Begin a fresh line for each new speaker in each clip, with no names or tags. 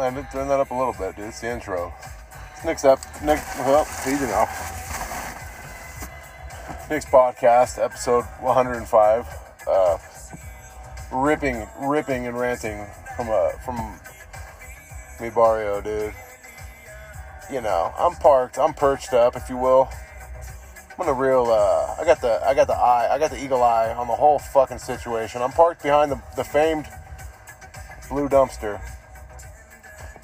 Landon, turn that up a little bit, dude. It's the intro. It's Nick's up. Nick, well, easy now. Nick's podcast, episode 105. Uh, ripping, ripping, and ranting from a from me Barrio, dude. You know, I'm parked. I'm perched up, if you will. I'm in a real. Uh, I got the. I got the eye. I got the eagle eye on the whole fucking situation. I'm parked behind the, the famed blue dumpster,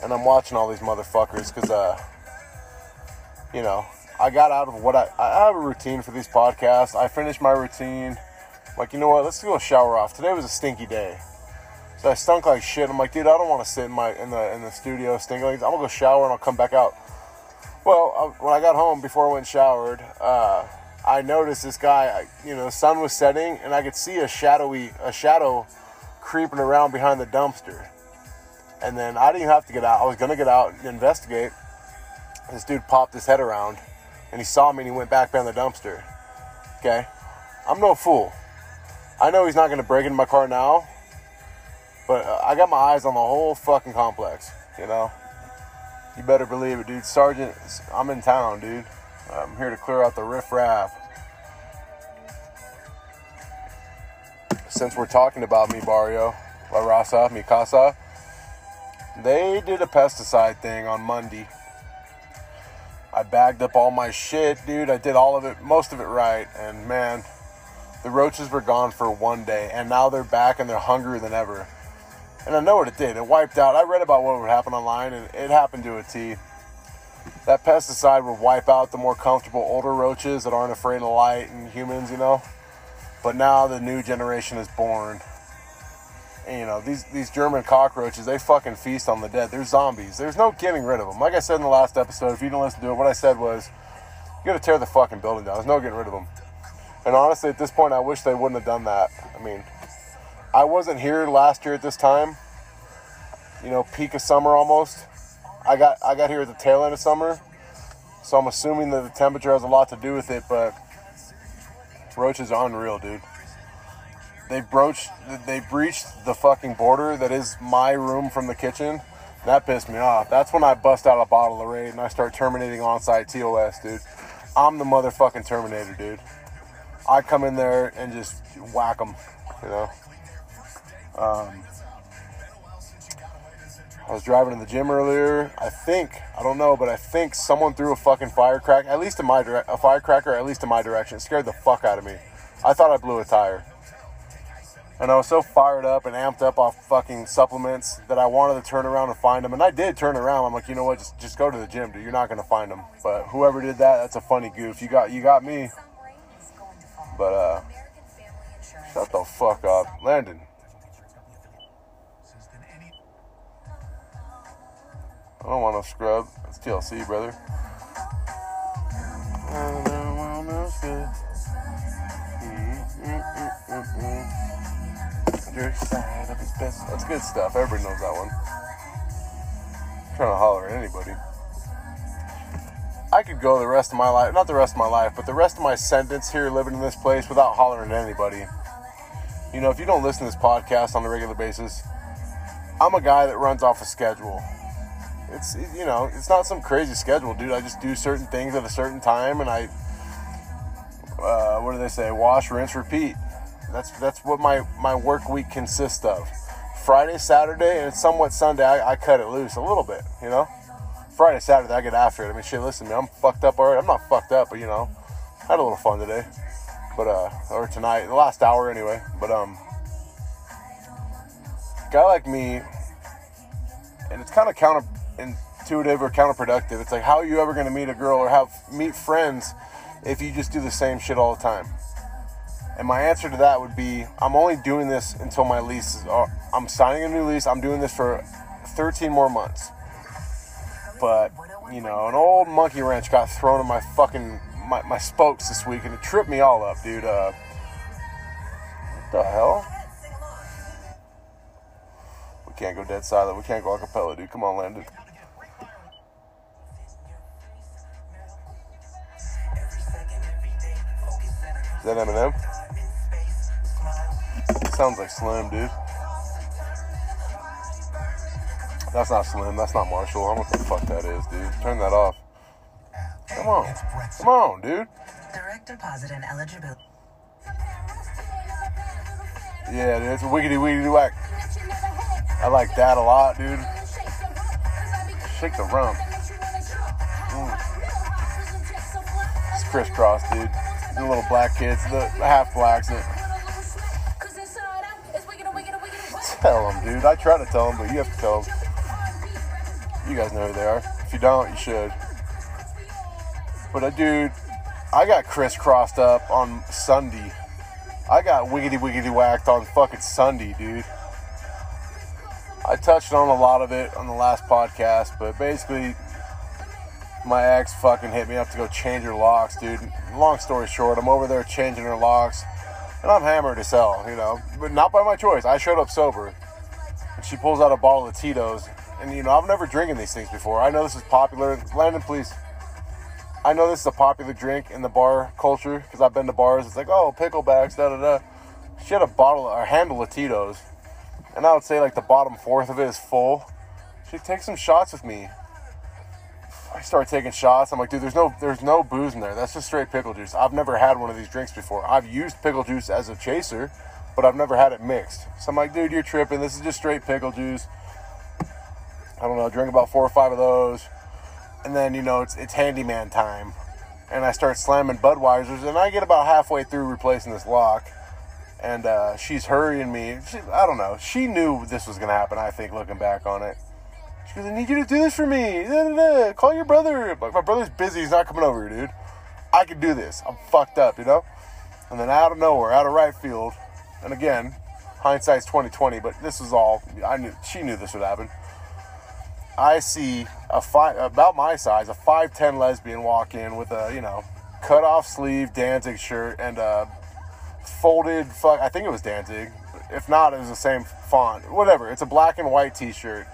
and I'm watching all these motherfuckers because, uh, you know, I got out of what I. I have a routine for these podcasts. I finished my routine. Like, you know what? Let's go shower off. Today was a stinky day. So I stunk like shit. I'm like, dude, I don't want to sit in my in the in the studio stinking. I'm gonna go shower and I'll come back out. Well, I, when I got home before I went showered, uh, I noticed this guy. I, you know, the sun was setting and I could see a shadowy a shadow creeping around behind the dumpster. And then I didn't have to get out. I was gonna get out and investigate. This dude popped his head around and he saw me and he went back behind the dumpster. Okay, I'm no fool. I know he's not gonna break into my car now, but uh, I got my eyes on the whole fucking complex, you know? You better believe it, dude. Sergeant, I'm in town, dude. I'm here to clear out the riffraff. Since we're talking about mi barrio, La Raza, mi casa, they did a pesticide thing on Monday. I bagged up all my shit, dude. I did all of it, most of it right, and man, the roaches were gone for one day, and now they're back and they're hungrier than ever. And I know what it did. It wiped out. I read about what would happen online, and it happened to a T. That pesticide would wipe out the more comfortable older roaches that aren't afraid of light and humans, you know. But now the new generation is born. You know, these these German cockroaches, they fucking feast on the dead. They're zombies. There's no getting rid of them. Like I said in the last episode, if you didn't listen to it, what I said was, you gotta tear the fucking building down. There's no getting rid of them. And honestly, at this point, I wish they wouldn't have done that. I mean, I wasn't here last year at this time. You know, peak of summer almost. I got I got here at the tail end of summer, so I'm assuming that the temperature has a lot to do with it. But roaches are unreal, dude. They broached, they breached the fucking border that is my room from the kitchen. That pissed me off. That's when I bust out a bottle of Raid and I start terminating on-site TOS, dude. I'm the motherfucking Terminator, dude. I come in there and just whack them, you know. Um, I was driving to the gym earlier. I think I don't know, but I think someone threw a fucking firecracker, at least in my dire- a firecracker, at least in my direction. It scared the fuck out of me. I thought I blew a tire, and I was so fired up and amped up off fucking supplements that I wanted to turn around and find them. And I did turn around. I'm like, you know what? Just just go to the gym, dude. You're not gonna find them. But whoever did that, that's a funny goof. You got you got me. But uh, shut the fuck up, Landon. I don't want no scrub. It's TLC, brother. Side of his best. That's good stuff. Everybody knows that one. I'm trying to holler at anybody. I could go the rest of my life, not the rest of my life, but the rest of my sentence here living in this place without hollering at anybody. You know, if you don't listen to this podcast on a regular basis, I'm a guy that runs off a schedule. It's you know, it's not some crazy schedule, dude. I just do certain things at a certain time, and I, uh, what do they say? Wash, rinse, repeat. That's that's what my my work week consists of. Friday, Saturday, and somewhat Sunday. I, I cut it loose a little bit, you know. Friday, Saturday, I get after it. I mean, shit. Listen, man, I'm fucked up already. I'm not fucked up, but you know, I had a little fun today, but uh, or tonight, the last hour anyway. But um, guy like me, and it's kind of counterintuitive or counterproductive. It's like, how are you ever going to meet a girl or have meet friends if you just do the same shit all the time? And my answer to that would be, I'm only doing this until my lease is. I'm signing a new lease. I'm doing this for 13 more months. But you know, an old monkey wrench got thrown in my fucking my, my spokes this week, and it tripped me all up, dude. Uh, what the hell? We can't go dead silent. We can't go acapella, dude. Come on, Landon. Is that Eminem? Sounds like Slim, dude. That's not Slim. That's not Marshall. I don't know what the fuck that is, dude. Turn that off. Come on. Come on, dude.
Direct deposit and eligibility.
Yeah, dude. It's a wiggity wiggity whack. I like that a lot, dude. Shake the rump. Mm. It's Kris Kross, dude. The little black kids, the half blacks. Dude. I try to tell them, but you have to tell them. You guys know who they are. If you don't, you should. But uh, dude, I got crisscrossed up on Sunday. I got wiggity wiggity whacked on fucking Sunday, dude. I touched on a lot of it on the last podcast, but basically, my ex fucking hit me up to go change her locks, dude. Long story short, I'm over there changing her locks, and I'm hammered as hell, you know, but not by my choice. I showed up sober. And she pulls out a bottle of Tito's, and you know, I've never drinking these things before. I know this is popular. Landon, please. I know this is a popular drink in the bar culture because I've been to bars. It's like, oh, picklebacks, da da da. She had a bottle or a handle of Tito's, and I would say like the bottom fourth of it is full. She takes some shots with me. I start taking shots. I'm like, dude, there's no there's no booze in there. That's just straight pickle juice. I've never had one of these drinks before. I've used pickle juice as a chaser, but I've never had it mixed. So I'm like, dude, you're tripping. This is just straight pickle juice. I don't know, drink about four or five of those and then you know it's it's handyman time, and I start slamming Budweisers, and I get about halfway through replacing this lock, and uh, she's hurrying me. She, I don't know. She knew this was gonna happen. I think looking back on it, she goes, "I need you to do this for me. Da, da, da. Call your brother." My brother's busy. He's not coming over here, dude. I can do this. I'm fucked up, you know. And then out of nowhere, out of right field, and again, hindsight's 2020. But this was all I knew. She knew this would happen. I see a five about my size, a five ten lesbian walk in with a you know cut off sleeve Danzig shirt and a folded fuck. I think it was Danzig. If not, it was the same font. Whatever. It's a black and white T-shirt,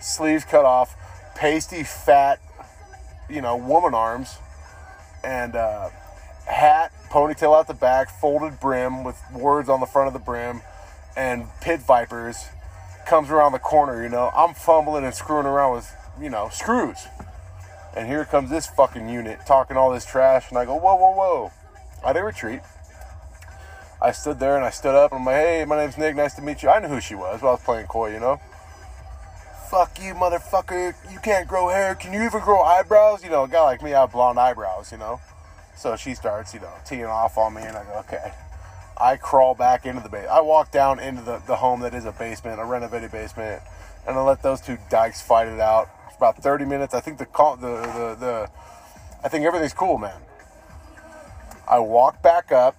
sleeves cut off, pasty fat, you know, woman arms, and uh, hat, ponytail out the back, folded brim with words on the front of the brim, and pit vipers comes around the corner, you know, I'm fumbling and screwing around with, you know, screws. And here comes this fucking unit talking all this trash, and I go, whoa, whoa, whoa. I didn't retreat. I stood there and I stood up and I'm like, hey, my name's Nick, nice to meet you. I knew who she was, but I was playing coy, you know? Fuck you, motherfucker. You can't grow hair. Can you even grow eyebrows? You know, a guy like me, I have blonde eyebrows, you know? So she starts, you know, teeing off on me, and I go, okay. I crawl back into the base. I walk down into the, the home that is a basement, a renovated basement, and I let those two dykes fight it out. It's about 30 minutes. I think the call, the, the, the, I think everything's cool, man. I walk back up.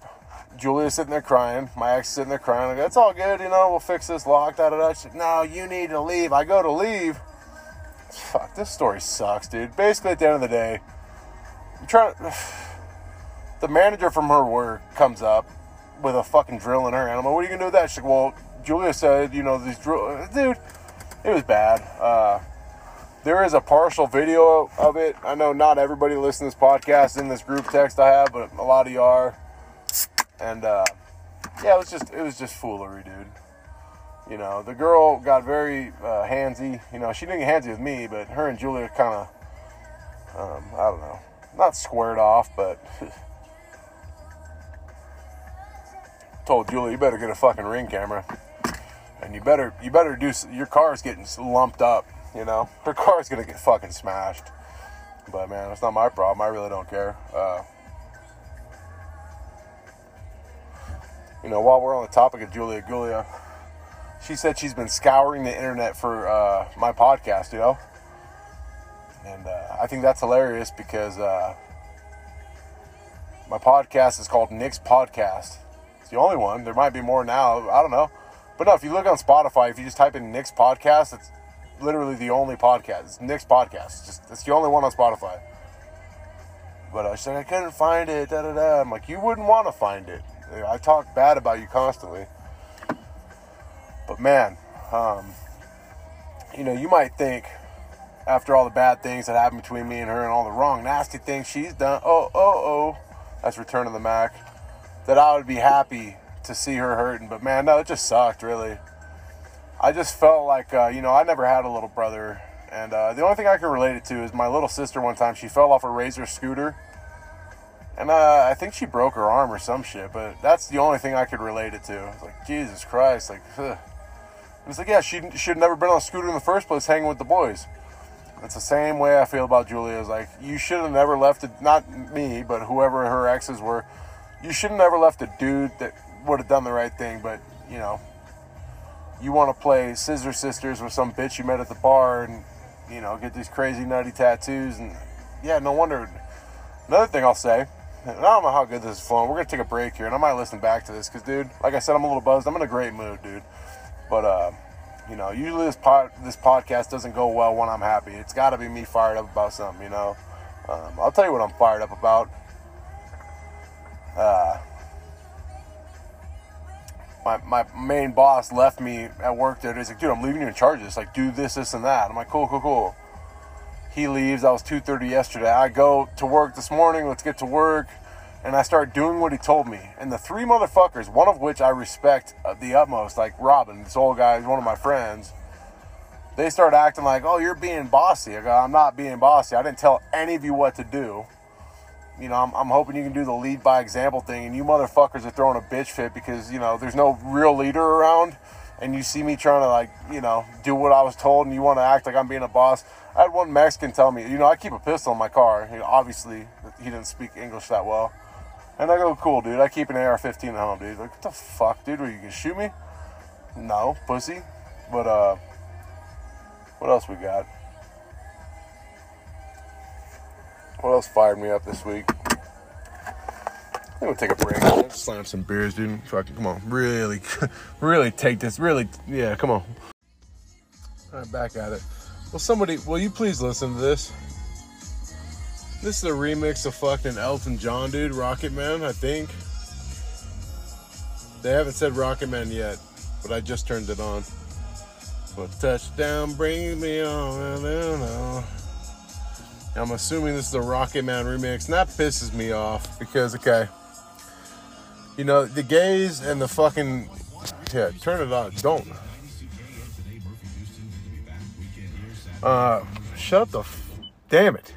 Julia's sitting there crying. My ex is sitting there crying. I go, it's all good, you know, we'll fix this lock, da da da. She's like, no, you need to leave. I go to leave. Fuck, this story sucks, dude. Basically, at the end of the day, I'm trying the manager from her work comes up with a fucking drill in her animal. What are you gonna do with that? She's like, well, Julia said, you know, these drill, dude, it was bad. Uh, there is a partial video of it. I know not everybody listens to this podcast in this group text I have, but a lot of you are. And uh, yeah, it was just it was just foolery, dude. You know, the girl got very uh, handsy. You know, she didn't get handsy with me, but her and Julia kind of, um, I don't know, not squared off, but told Julie, you better get a fucking ring camera, and you better you better do. Your car's getting lumped up. You know, her car's gonna get fucking smashed. But man, it's not my problem. I really don't care. Uh, you know, while we're on the topic of Julia Gulia, she said she's been scouring the internet for uh, my podcast. You know, and uh, I think that's hilarious because uh, my podcast is called Nick's Podcast the only one. There might be more now. I don't know. But no, if you look on Spotify, if you just type in Nick's podcast, it's literally the only podcast. It's Nick's podcast. It's just it's the only one on Spotify. But I said I couldn't find it. Da da da. I'm like, you wouldn't want to find it. I talk bad about you constantly. But man, um, you know, you might think after all the bad things that happened between me and her and all the wrong, nasty things she's done. Oh, oh, oh. That's Return of the Mack that I would be happy to see her hurting. But man, no, it just sucked, really. I just felt like, uh, you know, I never had a little brother. And uh, the only thing I can relate it to is my little sister one time, she fell off a Razor scooter. And uh, I think she broke her arm or some shit, but that's the only thing I could relate it to. Like, Jesus Christ, like, ugh. Like, yeah, she should have never been on a scooter in the first place hanging with the boys. It's the same way I feel about Julia. It's like, you should have never left it, not me, but whoever her exes were, you should have never left a dude that would have done the right thing, but, you know, you want to play Scissor Sisters with some bitch you met at the bar and, you know, get these crazy nutty tattoos. And, yeah, no wonder. Another thing I'll say, I don't know how good this is flowing. We're to take a break here, and I might listen back to this because, dude, like I said, I'm a little buzzed. I'm in a great mood, dude. But, uh, you know, usually this pod, this podcast doesn't go well when I'm happy. It's got to be me fired up about something, you know. Um, I'll tell you what I'm fired up about. Uh, my, my main boss left me at work there. He's like, dude, I'm leaving you in charge this. Like, do this, this, and that. I'm like, cool, cool, cool. He leaves. I was 2.30 yesterday. I go to work this morning. Let's get to work. And I start doing what he told me. And the three motherfuckers, one of which I respect uh, the utmost, like Robin, this old guy, he's one of my friends. They start acting like, oh, you're being bossy. I go, I'm not being bossy. I didn't tell any of you what to do you know, I'm, I'm, hoping you can do the lead by example thing. And you motherfuckers are throwing a bitch fit because, you know, there's no real leader around. And you see me trying to, like, you know, do what I was told and you want to act like I'm being a boss. I had one Mexican tell me, you know, I keep a pistol in my car. You know, obviously, he didn't speak English that well. And I go, cool, dude. I keep an AR 15 at home, dude. Like, what the fuck, dude? Are you to shoot me? No, pussy. But, uh, what else we got? What else fired me up this week? I'm gonna take a break. Slam some beers, dude. Fucking come on, really, really take this. Really, yeah, come on. All right, back at it. Well, somebody, will you please listen to this? This is a remix of fucking Elton John, dude. Rocket Man, I think. They haven't said Rocket Man yet, but I just turned it on. Well, touchdown brings me on. I'm assuming this is a Rocket Man remix, and that pisses me off because, okay, you know, the gays and the fucking. Yeah, turn it on. Don't. Uh, shut the. F- damn it.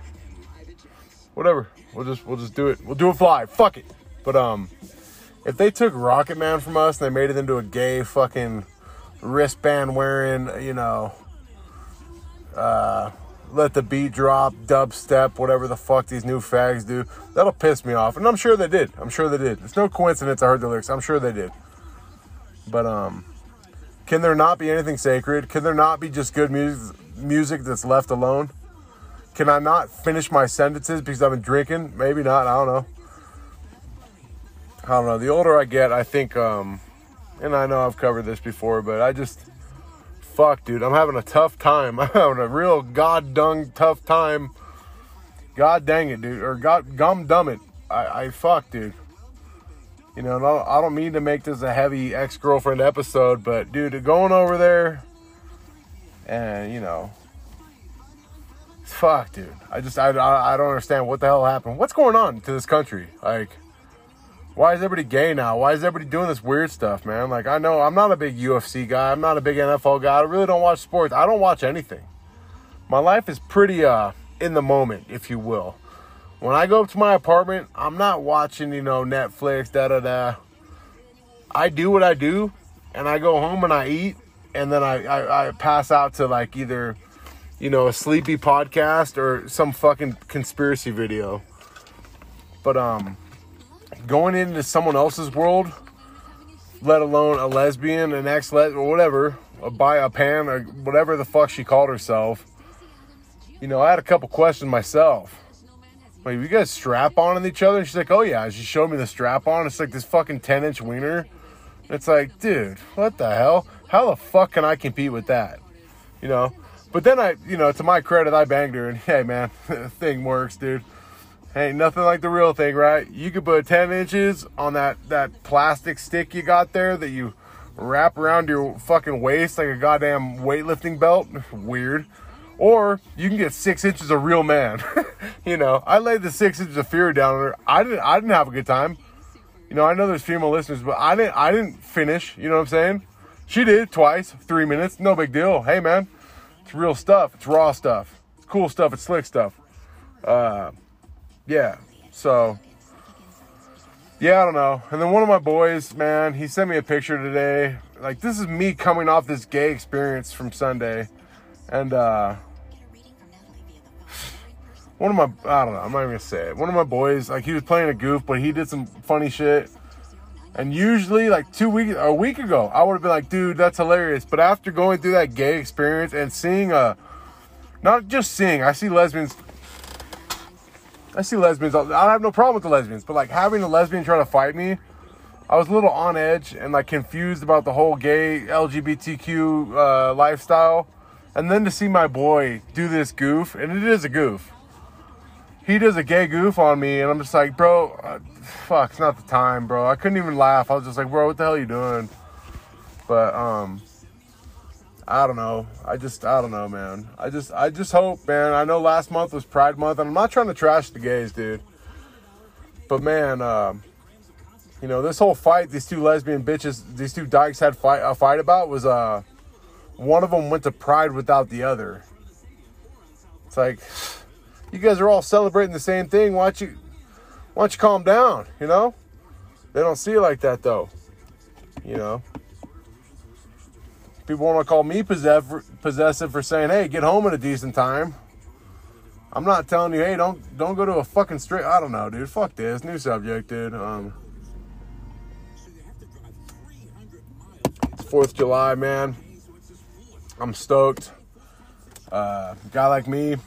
Whatever. We'll just we'll just do it. We'll do it live. Fuck it. But um, if they took Rocket Man from us and they made it into a gay fucking wristband wearing, you know, uh, let the beat drop, dubstep, whatever the fuck these new fags do. That'll piss me off. And I'm sure they did. I'm sure they did. It's no coincidence I heard the lyrics. I'm sure they did. But um can there not be anything sacred? Can there not be just good music music that's left alone? Can I not finish my sentences because I've been drinking? Maybe not. I don't know. I don't know. The older I get, I think um and I know I've covered this before, but I just fuck, dude, I'm having a tough time. I'm having a real god dung tough time. God dang it, dude, or god gum dumb it. I, I fuck, dude. You know, no, I don't mean to make this a heavy ex girlfriend episode, but dude, going over there, and you know, it's fuck, dude. I just I I don't understand what the hell happened. What's going on to this country? Like why is everybody gay now? Why is everybody doing this weird stuff, man? Like, I know I'm not a big UFC guy. I'm not a big NFL guy. I really don't watch sports. I don't watch anything. My life is pretty uh in the moment, if you will. When I go up to my apartment, I'm not watching, you know, Netflix, da da da. I do what I do, and I go home and I eat, and then I, I, I pass out to like either, you know, a sleepy podcast or some fucking conspiracy video. But um going into someone else's world, let alone a lesbian, an ex let or whatever, a bi a pan or whatever the fuck she called herself. You know, I had a couple questions myself. Like, you guys strap on in each other? And she's like, oh yeah. She showed me the strap on. It's like this fucking 10 inch wiener. It's like, dude, what the hell? How the fuck can I compete with that? You know? But then I, you know, to my credit, I banged her and hey man, thing works, dude. Ain't nothing like the real thing, right? You could put 10 inches on that, that plastic stick you got there that you wrap around your fucking waist like a goddamn weightlifting belt. Weird. Or you can get six inches of real man. you know, I laid the six inches of fear down on her. I didn't I didn't have a good time. You know, I know there's female listeners, but I didn't I didn't finish, you know what I'm saying? She did twice, three minutes, no big deal. Hey man, it's real stuff. It's raw stuff. It's cool stuff. It's slick stuff. Uh, yeah. So, yeah, I don't know. And then one of my boys, man, he sent me a picture today. Like this is me coming off this gay experience from Sunday, and uh, one of my I don't know. I'm not even gonna say it. One of my boys, like he was playing a goof, but he did some funny shit. And usually, like two weeks, a week ago, I would have been like, dude, that's hilarious. But after going through that gay experience and seeing a, not just seeing, I see lesbians. I see lesbians. I have no problem with the lesbians, but like having a lesbian try to fight me, I was a little on edge and like confused about the whole gay LGBTQ uh, lifestyle. And then to see my boy do this goof, and it is a goof. He does a gay goof on me, and I'm just like, bro, uh, fuck, it's not the time, bro. I couldn't even laugh. I was just like, bro, what the hell are you doing? But um, I don't know. I just, I don't know, man. I just, I just hope, man. I know last month was Pride Month, and I'm not trying to trash the gays, dude. But man, um, you know, this whole fight, these two lesbian bitches, these two dykes had fight a fight about was uh, one of them went to Pride without the other. It's like, you guys are all celebrating the same thing. Why don't you, why don't you calm down? You know, they don't see it like that though. You know, people want to call me possessive, for saying, "Hey, get home at a decent time." I'm not telling you, "Hey, don't don't go to a fucking straight." I don't know, dude. Fuck this. New subject, dude. Um, Fourth July, man. I'm stoked. Uh, guy like me,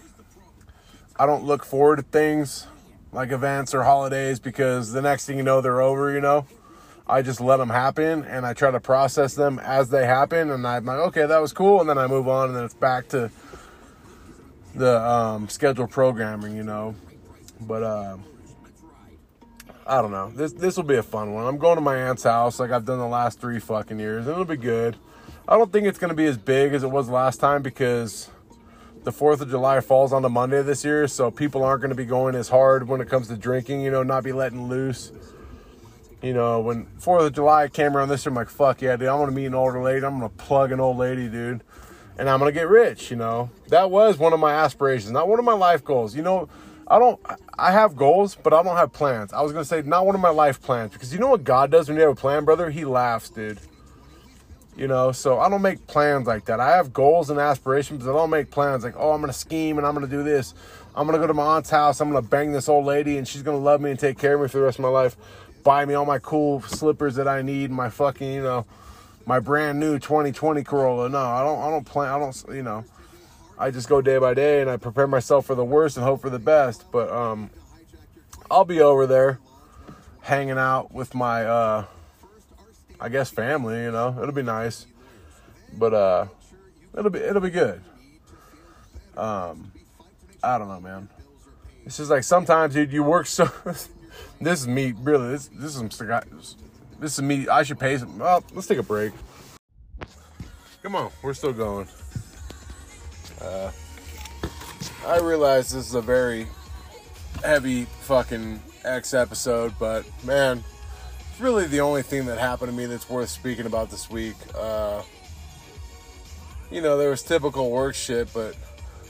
I don't look forward to things like events or holidays because the next thing you know, they're over, you know. I just let them happen and I try to process them as they happen. And I'm like, okay, that was cool. And then I move on and then it's back to the um, scheduled programming, you know. But uh, I don't know. This this will be a fun one. I'm going to my aunt's house like I've done the last three fucking years, it'll be good. I don't think it's gonna be as big as it was last time because the Fourth of July falls on a Monday this year, so people aren't gonna be going as hard when it comes to drinking. You know, not be letting loose. You know, when Fourth of July came around this year, I'm like, fuck yeah, dude. I'm gonna meet an older lady. I'm gonna plug an old lady, dude, and I'm gonna get rich. You know, that was one of my aspirations, not one of my life goals. You know. I don't. I have goals, but I don't have plans. I was gonna say not one of my life plans because you know what God does when you have a plan, brother. He laughs, dude. You know, so I don't make plans like that. I have goals and aspirations, but I don't make plans like, oh, I'm gonna scheme and I'm gonna do this. I'm gonna go to my aunt's house. I'm gonna bang this old lady, and she's gonna love me and take care of me for the rest of my life. Buy me all my cool slippers that I need, my fucking, you know, my brand new 2020 Corolla. No, I don't. I don't plan. I don't. You know. I just go day by day and I prepare myself for the worst and hope for the best. But um, I'll be over there hanging out with my, uh, I guess, family. You know, it'll be nice. But uh, it'll be it'll be good. Um, I don't know, man. It's just like sometimes, dude, you work so. this is me, really. This this is some this is me. I should pay some. Well, let's take a break. Come on, we're still going. Uh, I realize this is a very heavy fucking X episode, but man, it's really the only thing that happened to me that's worth speaking about this week. Uh, you know, there was typical work shit, but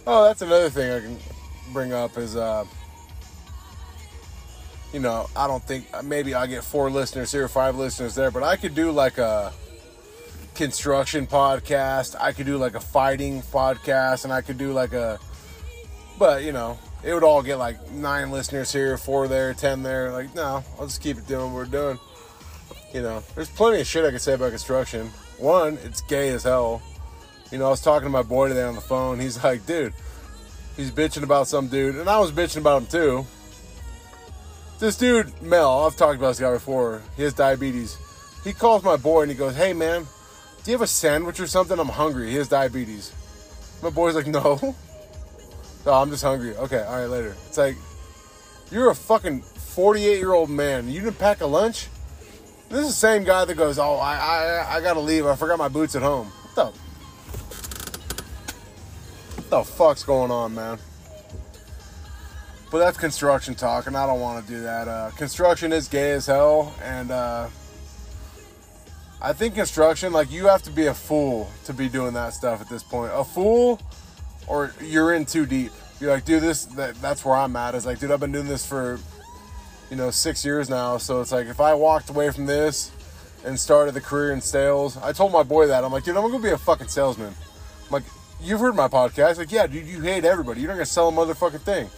oh, that's another thing I can bring up is, uh, you know, I don't think maybe I get four listeners here, five listeners there, but I could do like a construction podcast. I could do like a fighting podcast, and I could do like a, but you know, it would all get like nine listeners here, four there, ten there. Like, no, I'll just keep it doing what we're doing. You know, there's plenty of shit I could say about construction. One, it's gay as hell. You know, I was talking to my boy today on the phone. He's like, dude, he's bitching about some dude, and I was bitching about him too. This dude, Mel, I've talked about this guy before. He has diabetes. He calls my boy and he goes, hey man, do you have a sandwich or something? I'm hungry. He has diabetes. My boy's like, no. No, I'm just hungry. Okay, all right, later. It's like, you're a fucking 48 year old man. You didn't pack a lunch? This is the same guy that goes, oh, I, I, I gotta leave. I forgot my boots at home. What the? What the fuck's going on, man? But that's construction talk, and I don't want to do that. Uh, construction is gay as hell, and uh, I think construction, like you have to be a fool to be doing that stuff at this point. A fool, or you're in too deep. You're like, dude, this that, that's where I'm at. Is like, dude, I've been doing this for, you know, six years now. So it's like, if I walked away from this and started the career in sales, I told my boy that I'm like, dude, I'm gonna be a fucking salesman. I'm like, you've heard my podcast. Like, yeah, dude, you hate everybody. You're not gonna sell a motherfucking thing.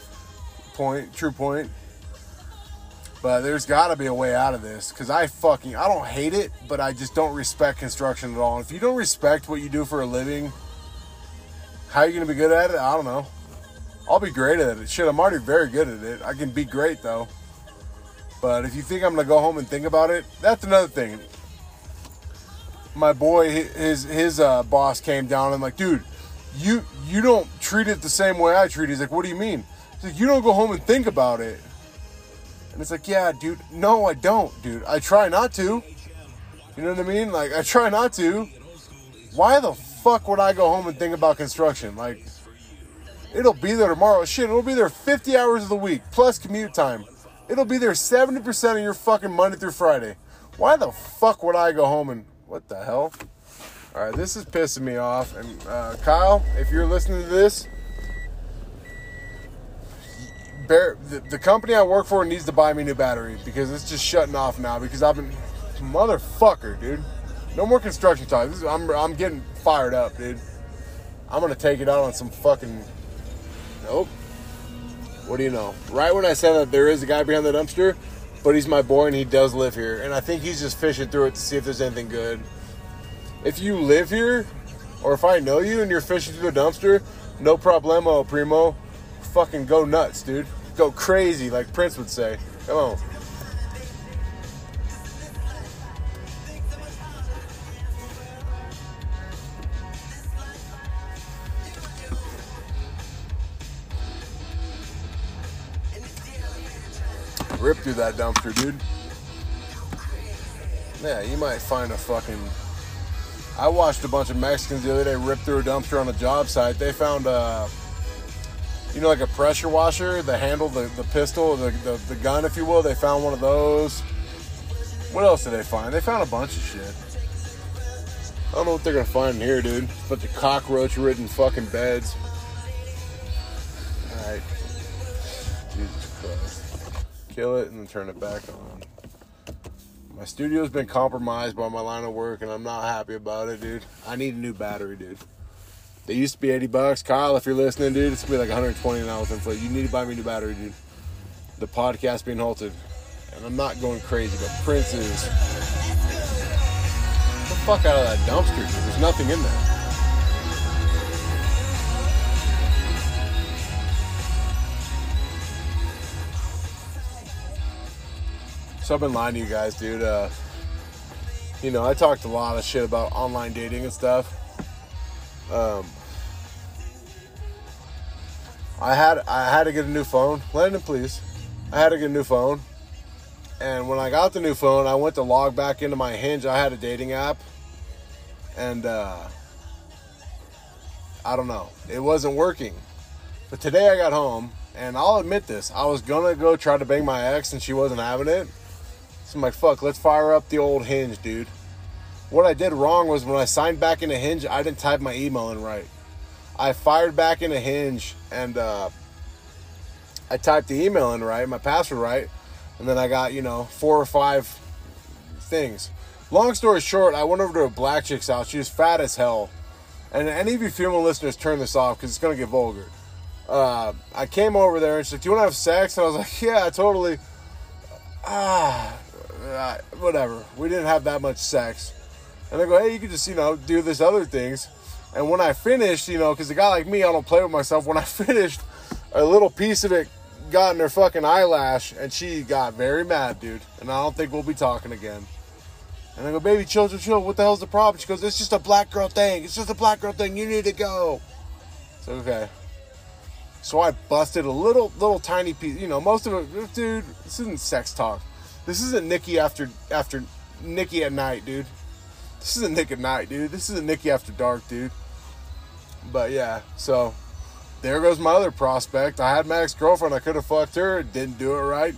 Point, true point. But there's got to be a way out of this because I fucking I don't hate it, but I just don't respect construction at all. And if you don't respect what you do for a living, how are you gonna be good at it? I don't know. I'll be great at it. Shit, I'm already very good at it. I can be great though. But if you think I'm gonna go home and think about it, that's another thing. My boy, his his uh, boss came down and like, dude, you you don't treat it the same way I treat it. He's like, what do you mean? Like, you don't go home and think about it. And it's like, yeah, dude, no, I don't, dude. I try not to. You know what I mean? Like, I try not to. Why the fuck would I go home and think about construction? Like, it'll be there tomorrow. Shit, it'll be there 50 hours of the week plus commute time. It'll be there 70% of your fucking Monday through Friday. Why the fuck would I go home and what the hell? All right, this is pissing me off. And uh, Kyle, if you're listening to this, Bear, the, the company I work for needs to buy me a new battery because it's just shutting off now. Because I've been motherfucker, dude. No more construction talk. Is, I'm I'm getting fired up, dude. I'm gonna take it out on some fucking. Nope. What do you know? Right when I said that there is a guy behind the dumpster, but he's my boy and he does live here, and I think he's just fishing through it to see if there's anything good. If you live here, or if I know you and you're fishing through the dumpster, no problemo, primo. Fucking go nuts, dude. Go crazy, like Prince would say. Come on. Rip through that dumpster, dude. Yeah, you might find a fucking. I watched a bunch of Mexicans the other day rip through a dumpster on a job site. They found a, you know, like a pressure washer, the handle, the, the pistol, the, the, the gun, if you will. They found one of those. What else did they find? They found a bunch of shit. I don't know what they're gonna find in here, dude. But the cockroach-ridden fucking beds. All right. Jesus Christ. Kill it and then turn it back on. My studio's been compromised by my line of work, and I'm not happy about it, dude. I need a new battery, dude. They used to be 80 bucks. Kyle, if you're listening, dude, it's gonna be like 120 now with inflation. You need to buy me a new battery, dude. The podcast being halted. And I'm not going crazy, but Prince is. The fuck out of that dumpster, dude. There's nothing in there. So I've been lying to you guys, dude. Uh, you know, I talked a lot of shit about online dating and stuff. Um, I had I had to get a new phone. Landon, please. I had to get a new phone. And when I got the new phone, I went to log back into my Hinge. I had a dating app, and uh, I don't know, it wasn't working. But today I got home, and I'll admit this: I was gonna go try to bang my ex, and she wasn't having it. So I'm like, fuck, let's fire up the old Hinge, dude. What I did wrong was when I signed back into Hinge, I didn't type my email in right. I fired back into Hinge and uh, I typed the email in right, my password right, and then I got, you know, four or five things. Long story short, I went over to a black chick's house. She was fat as hell. And any of you female listeners, turn this off because it's going to get vulgar. Uh, I came over there and she's like, Do you want to have sex? And I was like, Yeah, totally. Ah, uh, whatever. We didn't have that much sex. And they go, Hey, you could just, you know, do this other things. And when I finished, you know, because a guy like me, I don't play with myself. When I finished, a little piece of it got in her fucking eyelash, and she got very mad, dude. And I don't think we'll be talking again. And I go, baby, chill, chill, chill. What the hell's the problem? She goes, it's just a black girl thing. It's just a black girl thing. You need to go. So okay. So I busted a little, little tiny piece. You know, most of it, dude. This isn't sex talk. This isn't Nikki after after Nikki at night, dude. This is a Nick at night, dude. This is a Nikki after dark, dude. But yeah, so there goes my other prospect. I had my ex girlfriend. I could have fucked her. Didn't do it right.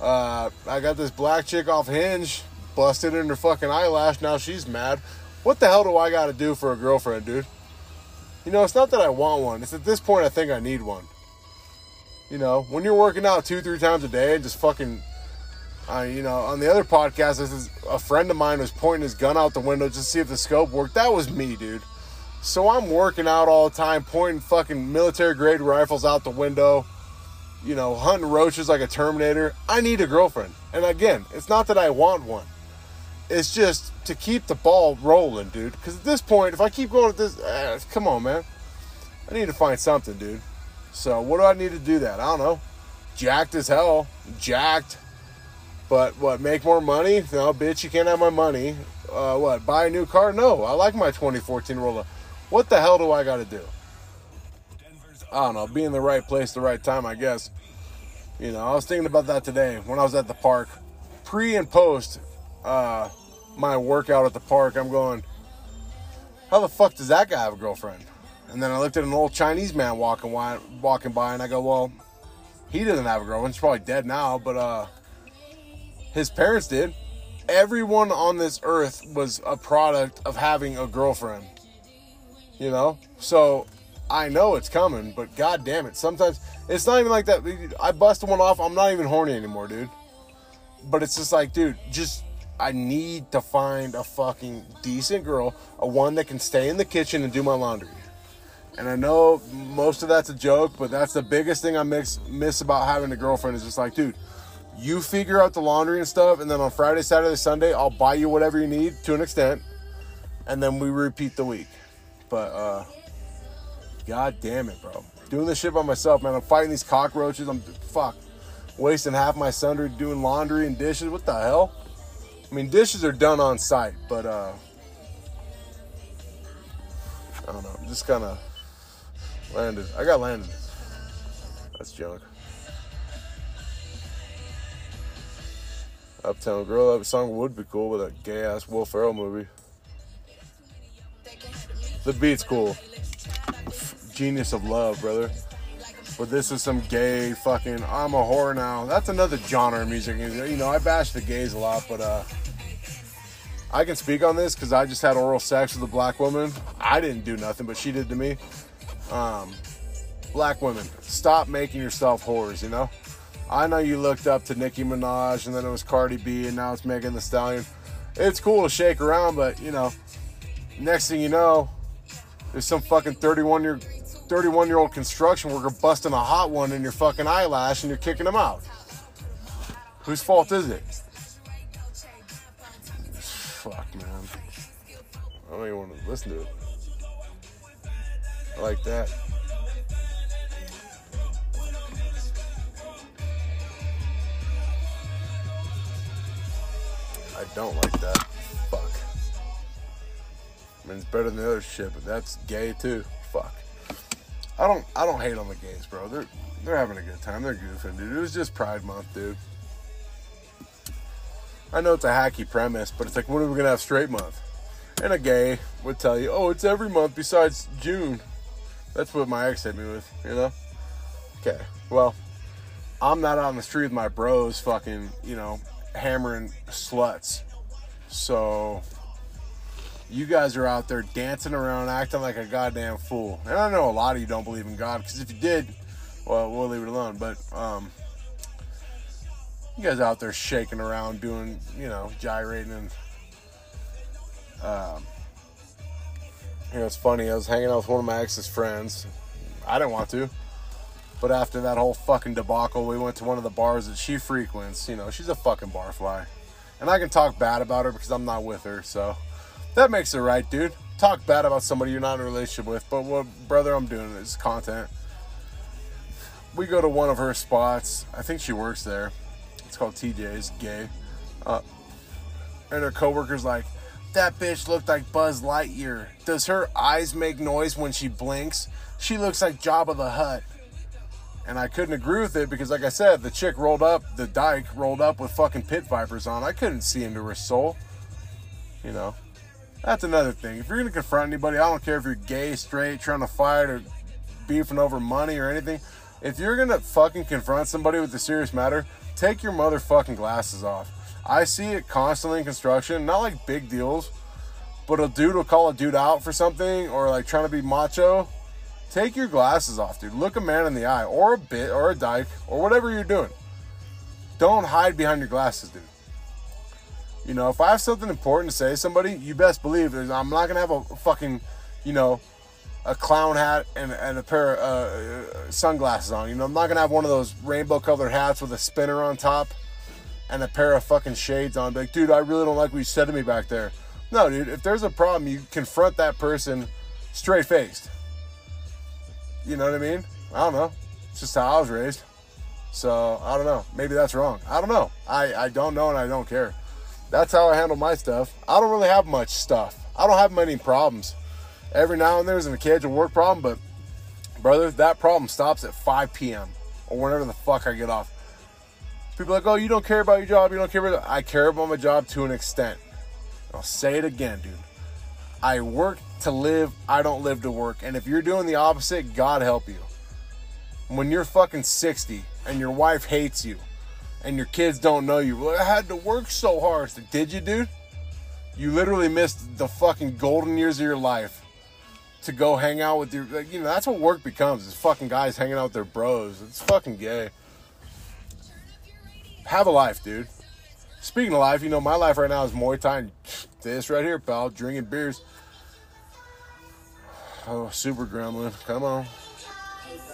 Uh, I got this black chick off Hinge. busted in her fucking eyelash. Now she's mad. What the hell do I got to do for a girlfriend, dude? You know, it's not that I want one. It's at this point I think I need one. You know, when you're working out two, three times a day and just fucking, uh, you know, on the other podcast, this is a friend of mine was pointing his gun out the window just to see if the scope worked. That was me, dude. So I'm working out all the time, pointing fucking military grade rifles out the window, you know, hunting roaches like a Terminator. I need a girlfriend. And again, it's not that I want one. It's just to keep the ball rolling, dude. Because at this point, if I keep going at this, eh, come on, man. I need to find something, dude. So what do I need to do that? I don't know. Jacked as hell. Jacked. But what, make more money? No, bitch, you can't have my money. Uh, what, buy a new car? No, I like my 2014 Rolla. What the hell do I got to do? I don't know. Be in the right place, the right time, I guess. You know, I was thinking about that today when I was at the park. Pre and post uh, my workout at the park, I'm going, how the fuck does that guy have a girlfriend? And then I looked at an old Chinese man walking walking by, and I go, well, he doesn't have a girlfriend. He's probably dead now, but uh, his parents did. Everyone on this earth was a product of having a girlfriend. You know, so I know it's coming, but god damn it, sometimes it's not even like that. I busted one off. I'm not even horny anymore, dude. But it's just like, dude, just I need to find a fucking decent girl, a one that can stay in the kitchen and do my laundry. And I know most of that's a joke, but that's the biggest thing I miss, miss about having a girlfriend is just like, dude, you figure out the laundry and stuff, and then on Friday, Saturday, Sunday, I'll buy you whatever you need to an extent, and then we repeat the week. But uh god damn it, bro. Doing this shit by myself, man. I'm fighting these cockroaches. I'm fuck wasting half my Sunday doing laundry and dishes. What the hell? I mean, dishes are done on site, but uh, I don't know. I'm just kind of landed. I got landed. That's junk. Uptown Girl, that song would be cool with a gay ass Will Ferrell movie. The beat's cool. Genius of love, brother. But this is some gay fucking I'm a whore now. That's another genre of music. You know, I bash the gays a lot, but uh I can speak on this because I just had oral sex with a black woman. I didn't do nothing, but she did to me. Um, black women, stop making yourself whores, you know? I know you looked up to Nicki Minaj and then it was Cardi B and now it's Megan Thee Stallion. It's cool to shake around, but you know, next thing you know, there's some fucking 31 year 31 year old construction worker busting a hot one in your fucking eyelash and you're kicking him out. Whose fault is it? Fuck, man. I don't even want to listen to it. I like that. I don't like that. Fuck. I mean, it's better than the other shit, but that's gay too. Fuck. I don't. I don't hate on the gays, bro. They're they're having a good time. They're goofing, dude. It was just Pride Month, dude. I know it's a hacky premise, but it's like, when are we gonna have straight month? And a gay would tell you, oh, it's every month besides June. That's what my ex hit me with, you know? Okay, well, I'm not out on the street with my bros fucking, you know, hammering sluts. So, you guys are out there dancing around, acting like a goddamn fool. And I know a lot of you don't believe in God, because if you did, well, we'll leave it alone. But, um, you guys out there shaking around, doing, you know, gyrating and. Um, you know, it's funny. I was hanging out with one of my ex's friends. I didn't want to, but after that whole fucking debacle, we went to one of the bars that she frequents. You know, she's a fucking barfly, and I can talk bad about her because I'm not with her. So that makes it right, dude. Talk bad about somebody you're not in a relationship with, but what, brother, I'm doing is content. We go to one of her spots. I think she works there it's called TJ's, gay. Uh, and her coworker's like, that bitch looked like Buzz Lightyear. Does her eyes make noise when she blinks? She looks like Jabba the Hutt. And I couldn't agree with it because, like I said, the chick rolled up, the dyke rolled up with fucking pit vipers on. I couldn't see into her soul. You know, that's another thing. If you're gonna confront anybody, I don't care if you're gay, straight, trying to fight, or beefing over money or anything. If you're gonna fucking confront somebody with a serious matter, take your motherfucking glasses off. I see it constantly in construction, not like big deals, but a dude will call a dude out for something or like trying to be macho. Take your glasses off, dude. Look a man in the eye, or a bit, or a dyke, or whatever you're doing. Don't hide behind your glasses, dude. You know, if I have something important to say to somebody, you best believe that I'm not gonna have a fucking, you know, a clown hat and, and a pair of uh, sunglasses on. You know, I'm not gonna have one of those rainbow colored hats with a spinner on top and a pair of fucking shades on. Like, dude, I really don't like what you said to me back there. No, dude, if there's a problem, you confront that person straight faced. You know what I mean? I don't know. It's just how I was raised. So I don't know. Maybe that's wrong. I don't know. I, I don't know and I don't care. That's how I handle my stuff. I don't really have much stuff. I don't have many problems. Every now and then there's an occasional work problem, but brother, that problem stops at 5 p.m. or whenever the fuck I get off. People like, oh, you don't care about your job. You don't care about. I care about my job to an extent. I'll say it again, dude. I work to live. I don't live to work. And if you're doing the opposite, God help you. When you're fucking 60 and your wife hates you and your kids don't know you, well, I had to work so hard. Did you, dude? You literally missed the fucking golden years of your life to go hang out with your, like, you know, that's what work becomes. Is fucking guys hanging out with their bros. It's fucking gay. Have a life, dude. Speaking of life, you know, my life right now is Muay Thai. And this right here, pal, drinking beers. Oh, super gremlin. Come on.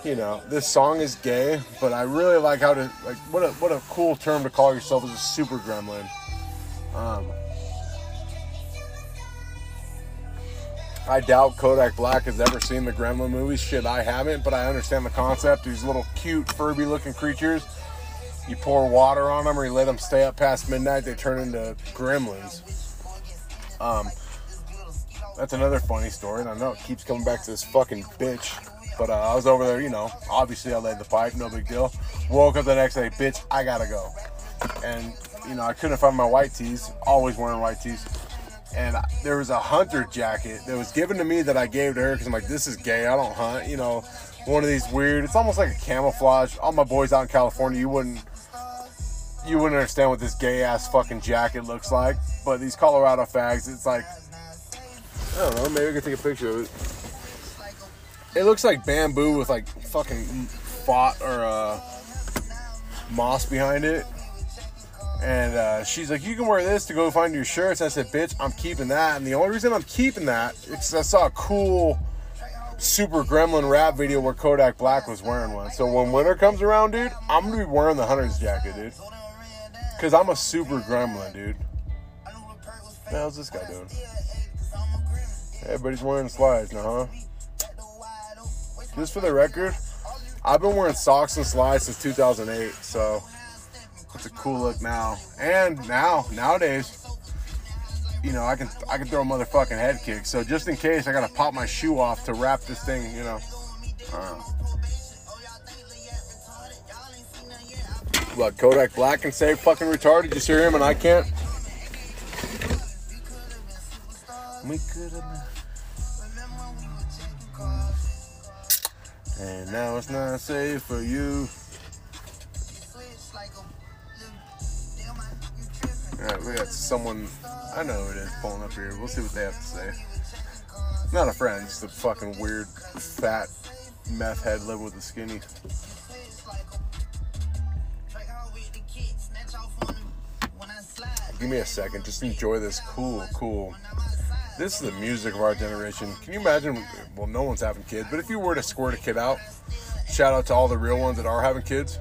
You know, this song is gay, but I really like how to like what a what a cool term to call yourself as a super gremlin. Um, I doubt Kodak Black has ever seen the Gremlin movies. Shit, I haven't, but I understand the concept. These little cute Furby looking creatures. You pour water on them or you let them stay up past midnight, they turn into gremlins. Um, that's another funny story, and I know it keeps coming back to this fucking bitch. But uh, I was over there, you know. Obviously, I laid the pipe, no big deal. Woke up the next day, bitch, I gotta go. And you know, I couldn't find my white tees. Always wearing white tees. And I- there was a hunter jacket that was given to me that I gave to her because I'm like, this is gay. I don't hunt. You know, one of these weird. It's almost like a camouflage. All my boys out in California, you wouldn't you wouldn't understand what this gay ass fucking jacket looks like. But these Colorado fags, it's like I don't know. Maybe I could take a picture of it. It looks like bamboo with like fucking fought or uh, moss behind it. And uh, she's like, "You can wear this to go find your shirts." I said, "Bitch, I'm keeping that." And the only reason I'm keeping that is I saw a cool Super Gremlin rap video where Kodak Black was wearing one. So when winter comes around, dude, I'm gonna be wearing the hunter's jacket, dude. Cause I'm a super gremlin, dude. Hell's this guy doing? Everybody's wearing slides now, huh? Just for the record, I've been wearing socks and slides since 2008, so it's a cool look now. And now, nowadays, you know, I can I can throw a motherfucking head kick. So just in case, I gotta pop my shoe off to wrap this thing, you know. Uh, what Kodak Black can say fucking retarded? You see him and I can't. We could have. And now it's not safe for you. Alright, we got someone. I know it is pulling up here. We'll see what they have to say. Not a friend, just a fucking weird, fat meth head living with a skinny. Give me a second. Just enjoy this cool, cool. This is the music of our generation. Can you imagine? Well, no one's having kids, but if you were to squirt a kid out, shout out to all the real ones that are having kids.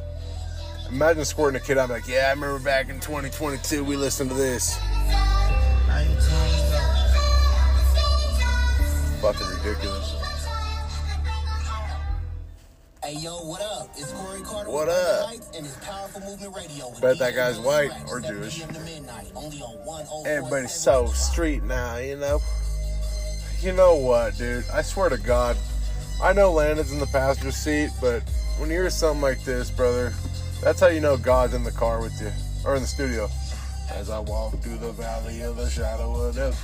Imagine squirting a kid out, like, yeah, I remember back in 2022, we listened to this. Fucking ridiculous.
Hey yo, what up? It's Corey Carter.
What up?
Lights And it's Powerful Movement Radio. with
Bet that guy's white or Jewish.
PM to midnight, only on oh
Everybody's so street now, you know. You know what, dude? I swear to God, I know Landon's in the passenger seat, but when you hear something like this, brother, that's how you know God's in the car with you or in the studio. As I walk through the valley of the shadow of death.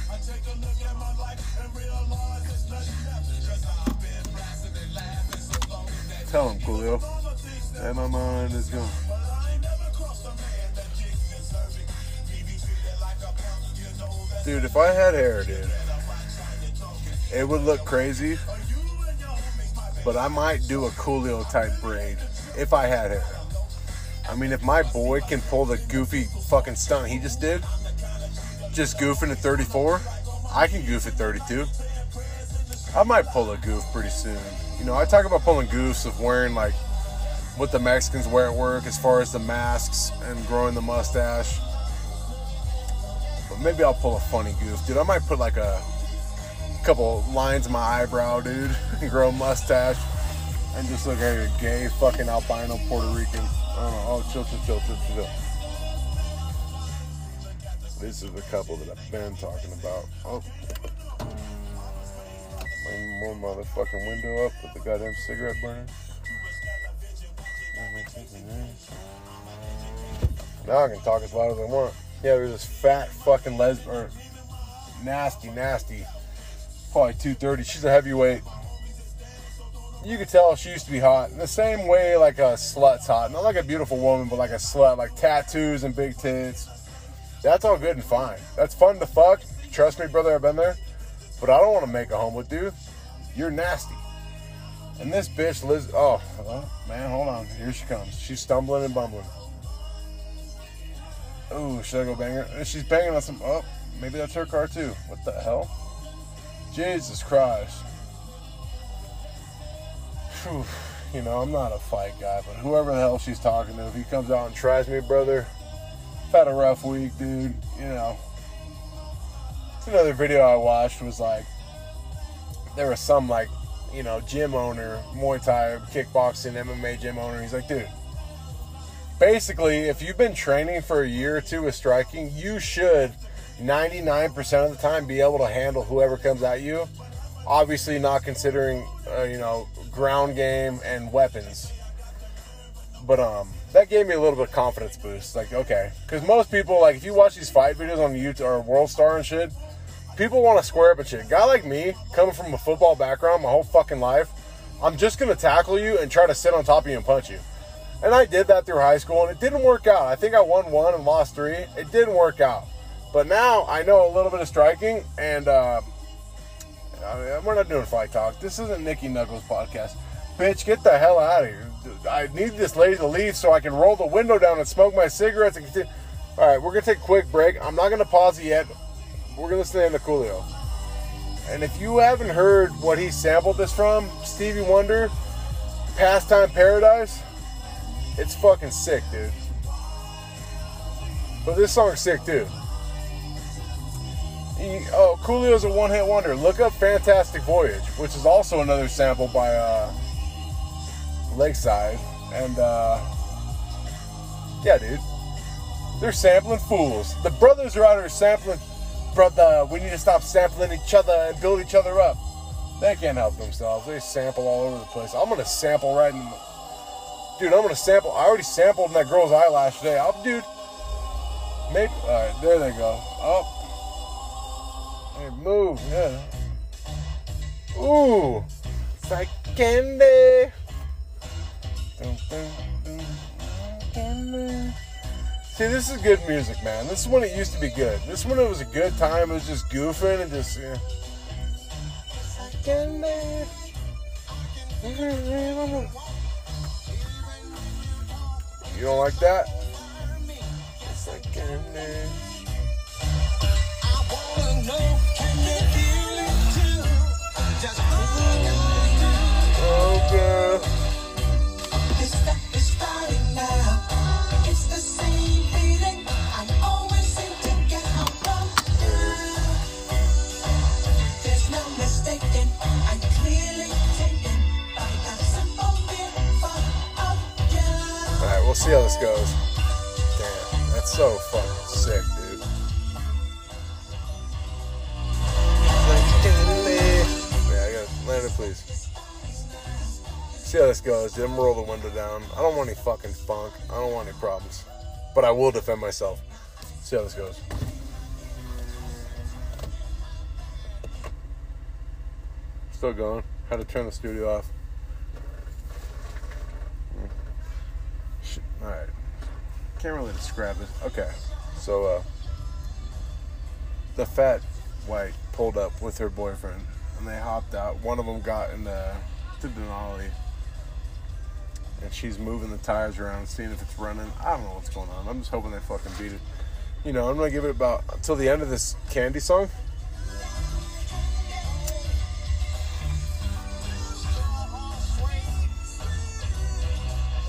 Tell him, Coolio. And my mind is gone. Dude, if I had hair, dude, it would look crazy. But I might do a Coolio type braid if I had hair. I mean, if my boy can pull the goofy fucking stunt he just did, just goofing at 34, I can goof at 32. I might pull a goof pretty soon. You know, I talk about pulling goofs of wearing like what the Mexicans wear at work as far as the masks and growing the mustache. But maybe I'll pull a funny goof, dude. I might put like a couple lines in my eyebrow, dude, and grow a mustache and just look like a gay fucking albino Puerto Rican. Know. Oh, chill, chill, chill, chill, chill. This is the couple that I've been talking about. Oh. One more motherfucking window up with the goddamn cigarette burner. Now I can talk as loud as I want. Yeah, there's this fat fucking lesbian, nasty, nasty, probably 230. She's a heavyweight. You could tell she used to be hot. In the same way like a slut's hot. Not like a beautiful woman, but like a slut, like tattoos and big tits. That's all good and fine. That's fun to fuck. Trust me, brother, I've been there. But I don't want to make a home with you. You're nasty. And this bitch Liz oh, oh man, hold on. Here she comes. She's stumbling and bumbling. Ooh, should I go bang her? Uh, she's banging on some oh, maybe that's her car too. What the hell? Jesus Christ. Whew. You know, I'm not a fight guy, but whoever the hell she's talking to, if he comes out and tries me, brother, I've had a rough week, dude. You know. Another video I watched was like there was some like, you know, gym owner, Muay Thai, kickboxing, MMA gym owner. He's like, dude, basically, if you've been training for a year or two with striking, you should 99% of the time be able to handle whoever comes at you. Obviously, not considering, uh, you know, ground game and weapons. But um, that gave me a little bit of confidence boost. Like, okay, because most people, like, if you watch these fight videos on YouTube or World Star and shit, people want to square up and shit. A guy like me, coming from a football background my whole fucking life, I'm just gonna tackle you and try to sit on top of you and punch you. And I did that through high school, and it didn't work out. I think I won one and lost three. It didn't work out. But now I know a little bit of striking, and uh, I mean, we're not doing fight talk. This isn't Nicky Knuckles podcast. Bitch, get the hell out of here. I need this lady to leave so I can roll the window down and smoke my cigarettes and continue. All right, we're gonna take a quick break. I'm not gonna pause it yet. We're gonna stay in the Coolio. And if you haven't heard what he sampled this from, Stevie Wonder, Pastime Paradise, it's fucking sick, dude. But this song's sick too. He, oh, Coolio's a one-hit wonder. Look up "Fantastic Voyage," which is also another sample by uh, Lakeside, and uh, yeah, dude, they're sampling fools. The brothers are out here sampling. Brother, we need to stop sampling each other and build each other up. They can't help themselves. They sample all over the place. I'm gonna sample right in. Dude, I'm gonna sample. I already sampled in that girl's eyelash today. I'll, dude. Maybe. All right, there they go. Oh. Hey, move, yeah. Ooh, it's like candy. Dun, dun, dun, candy. See, this is good music, man. This is when it used to be good. This is when it was a good time. It was just goofing and just. Yeah. You don't like that? It's like. Oh, girl. We'll see how this goes. Damn, that's so fucking sick, dude. Yeah, I got Landon, please. See how this goes. Then roll the window down. I don't want any fucking funk. I don't want any problems. But I will defend myself. See how this goes. Still going. Had to turn the studio off. Shit. All right. Can't really describe it. Okay. So, uh, the fat white pulled up with her boyfriend, and they hopped out. One of them got in the Denali, and she's moving the tires around, seeing if it's running. I don't know what's going on. I'm just hoping they fucking beat it. You know, I'm gonna give it about until the end of this Candy song.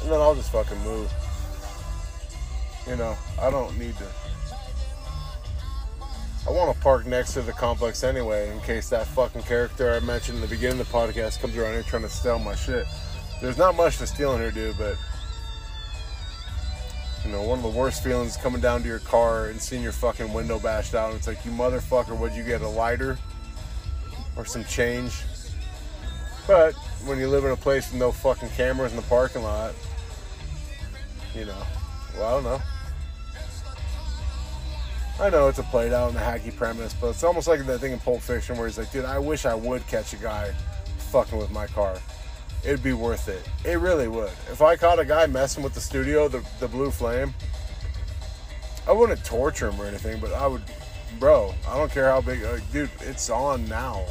And then I'll just fucking move. You know, I don't need to. I want to park next to the complex anyway, in case that fucking character I mentioned in the beginning of the podcast comes around here trying to steal my shit. There's not much to steal in here, dude, but you know, one of the worst feelings is coming down to your car and seeing your fucking window bashed out. It's like, you motherfucker, would you get a lighter or some change? But when you live in a place with no fucking cameras in the parking lot, you know, well, I don't know. I know it's a played out and a hacky premise, but it's almost like that thing in Pulp Fiction where he's like, dude, I wish I would catch a guy fucking with my car. It'd be worth it. It really would. If I caught a guy messing with the studio, the, the Blue Flame, I wouldn't torture him or anything, but I would, bro, I don't care how big, like, dude, it's on now.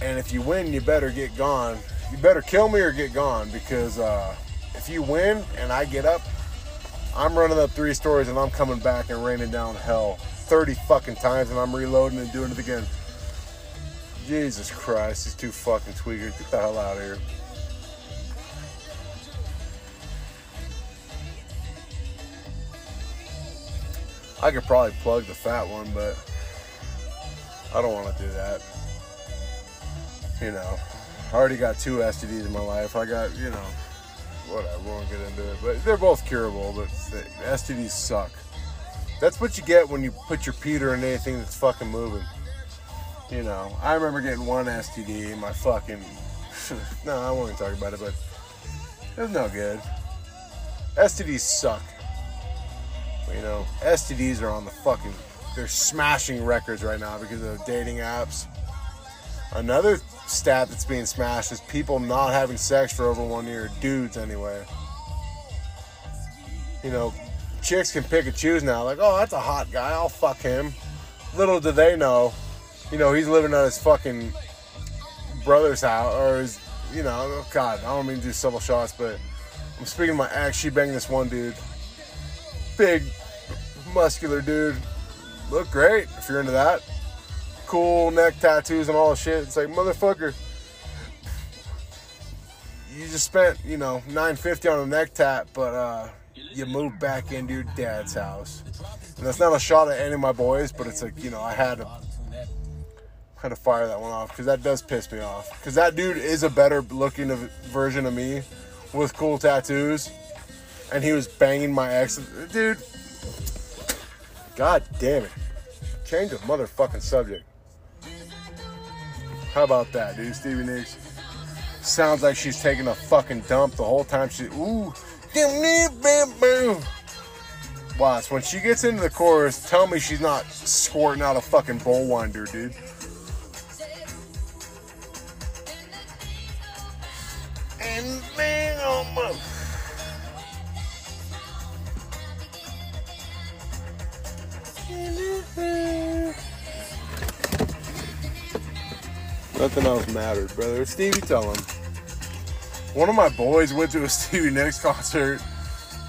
And if you win, you better get gone. You better kill me or get gone because uh, if you win and I get up, I'm running up three stories and I'm coming back and raining down hell 30 fucking times and I'm reloading and doing it again. Jesus Christ, these two fucking tweakers. Get the hell out of here. I could probably plug the fat one, but I don't want to do that. You know, I already got two STDs in my life. I got, you know, whatever, we won't get into it. But they're both curable, but STDs suck. That's what you get when you put your Peter in anything that's fucking moving. You know, I remember getting one STD in my fucking. no, I won't even talk about it, but it was no good. STDs suck. You know, STDs are on the fucking. They're smashing records right now because of dating apps. Another stat that's being smashed is people not having sex for over one year. Dudes, anyway. You know, chicks can pick and choose now. Like, oh, that's a hot guy. I'll fuck him. Little do they know, you know, he's living at his fucking brother's house or his, you know, oh God, I don't mean to do several shots, but I'm speaking my ex. She banged this one dude. Big, muscular dude. Look great if you're into that cool neck tattoos and all the shit. It's like motherfucker. You just spent, you know, 950 on a neck tat, but uh you moved back into your dad's house. And that's not a shot at any of my boys, but it's like, you know, I had to had to fire that one off because that does piss me off. Because that dude is a better looking of, version of me with cool tattoos, and he was banging my ex. Dude, god damn it. Change the motherfucking subject. How about that, dude? Stevie Nicks. Sounds like she's taking a fucking dump the whole time she. Ooh. Watch, when she gets into the chorus, tell me she's not squirting out a fucking bowl winder, dude. And bang on my. Nothing else mattered, brother. Stevie, tell him. One of my boys went to a Stevie Nicks concert,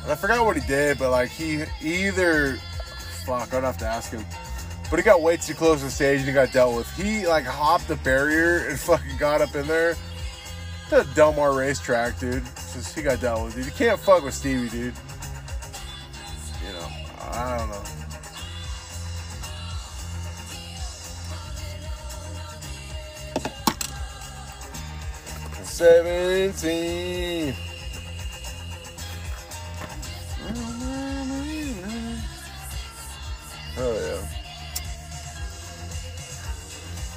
and I forgot what he did, but like he either, fuck, I'd have to ask him. But he got way too close to the stage and he got dealt with. He like hopped the barrier and fucking got up in there. The Del Mar racetrack, dude. Just he got dealt with, dude. You can't fuck with Stevie, dude. You know, I don't know. Seventeen. Oh yeah.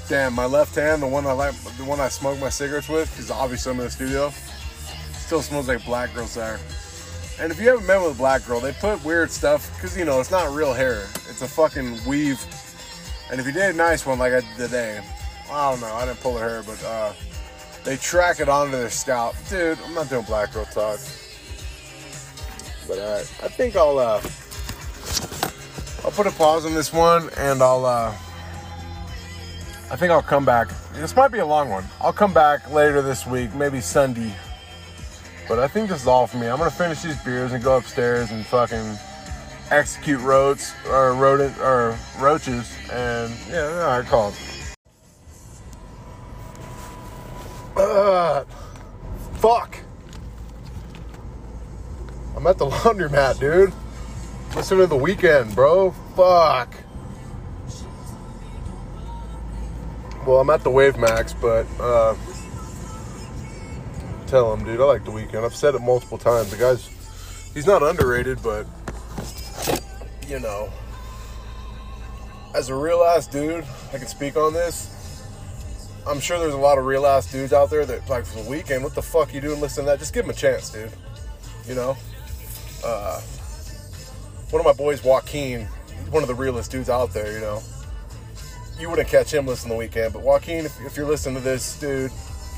Damn, my left hand, the one I like, the one I smoke my cigarettes with, because obviously I'm in the studio, still smells like black girl sour. And if you haven't met with a black girl, they put weird stuff, because you know it's not real hair, it's a fucking weave. And if you did a nice one like I did today, I don't know, I didn't pull her hair, but uh, they track it onto their scalp. Dude, I'm not doing black girl talk. But uh, I think I'll uh, I'll put a pause on this one, and I'll. uh I think I'll come back. This might be a long one. I'll come back later this week, maybe Sunday. But I think this is all for me. I'm gonna finish these beers and go upstairs and fucking execute roads or rodent or roaches, and yeah, right, call it. Uh, fuck. I'm at the laundromat, dude. Listen to the Weeknd, bro. Fuck. Well, I'm at the WaveMAX, but uh, tell him, dude, I like the Weeknd. I've said it multiple times. The guy's he's not underrated, but you know, as a real ass dude, I can speak on this. I'm sure there's a lot of real ass dudes out there that like for the Weeknd, what the fuck you doing listening to that? Just give him a chance, dude. You know? Uh, one of my boys, Joaquin, one of the realest dudes out there, you know. You wouldn't catch him listening the Weeknd, but Joaquin, if, if you're listening to this, dude,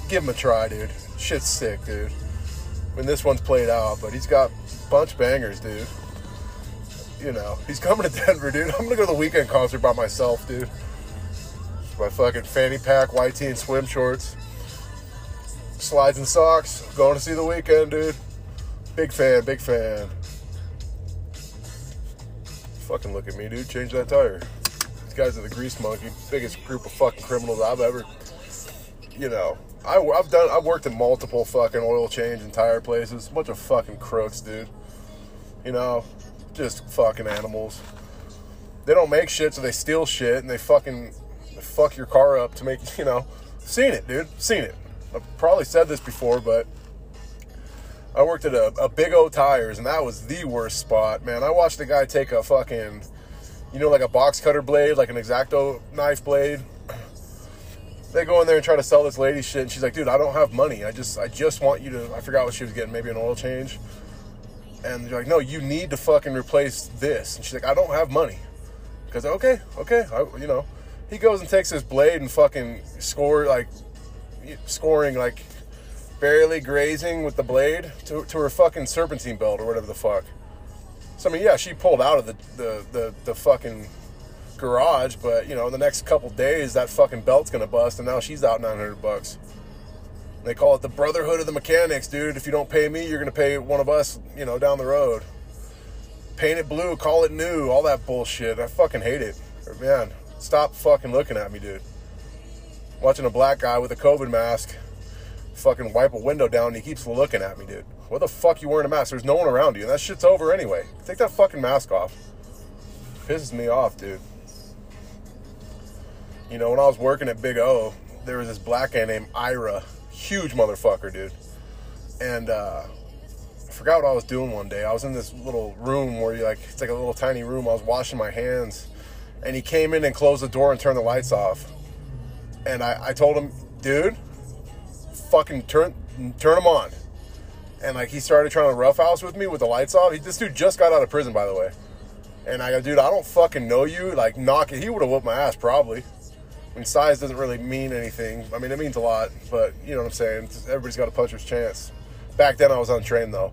give him a try, dude. Shit's sick, dude. I mean, this one's played out, but he's got bunch bangers, dude. You know, he's coming to Denver, dude. I'm gonna go to the Weeknd concert by myself, dude. My fucking fanny pack, white tee, and swim shorts, slides and socks. Going to see the Weeknd, dude. Big fan, big fan. Fucking look at me, dude. Change that tire. These guys are the grease monkey, biggest group of fucking criminals I've ever. You know, I, have done. I've worked in multiple fucking oil change and tire places. Bunch of fucking crooks, dude. You know, just fucking animals. They don't make shit, so they steal shit and they fucking fuck your car up to make you know. Seen it, dude. Seen it. I've probably said this before, but I worked at a, a Big O Tires, and that was the worst spot, man. I watched a guy take a fucking, you know, like a box cutter blade, like an X-Acto knife blade. They go in there and try to sell this lady shit, and she's like, "Dude, I don't have money. I just, I just want you to." I forgot what she was getting, maybe an oil change. And you're like, "No, you need to fucking replace this." And she's like, "I don't have money." Because okay, okay, I, you know, he goes and takes his blade and fucking score like, scoring like barely grazing with the blade to, to her fucking serpentine belt or whatever the fuck. So I mean, yeah, she pulled out of the the the, the fucking garage, but you know, in the next couple days that fucking belt's gonna bust, and now she's out nine hundred bucks. They call it the brotherhood of the mechanics, dude. If you don't pay me, you're gonna pay one of us, you know, down the road. Paint it blue, call it new, all that bullshit. I fucking hate it, man. Stop fucking looking at me, dude. Watching a black guy with a COVID mask fucking wipe a window down and he keeps looking at me, dude. What the fuck you wearing a mask? There's no one around you. And that shit's over anyway. Take that fucking mask off. Pisses me off, dude. You know, when I was working at Big O, there was this black guy named Ira. Huge motherfucker, dude. And uh I forgot what I was doing one day. I was in this little room where you like it's like a little tiny room. I was washing my hands and he came in and closed the door and turned the lights off. And I, I told him, dude, fucking turn turn them on. And like he started trying to roughhouse with me with the lights off. He, this dude just got out of prison, by the way. And I go, dude, I don't fucking know you. Like, knock it. He would have whooped my ass probably. I mean, size doesn't really mean anything. I mean, it means a lot, but you know what I'm saying. Everybody's got a puncher's chance. Back then, I was untrained though.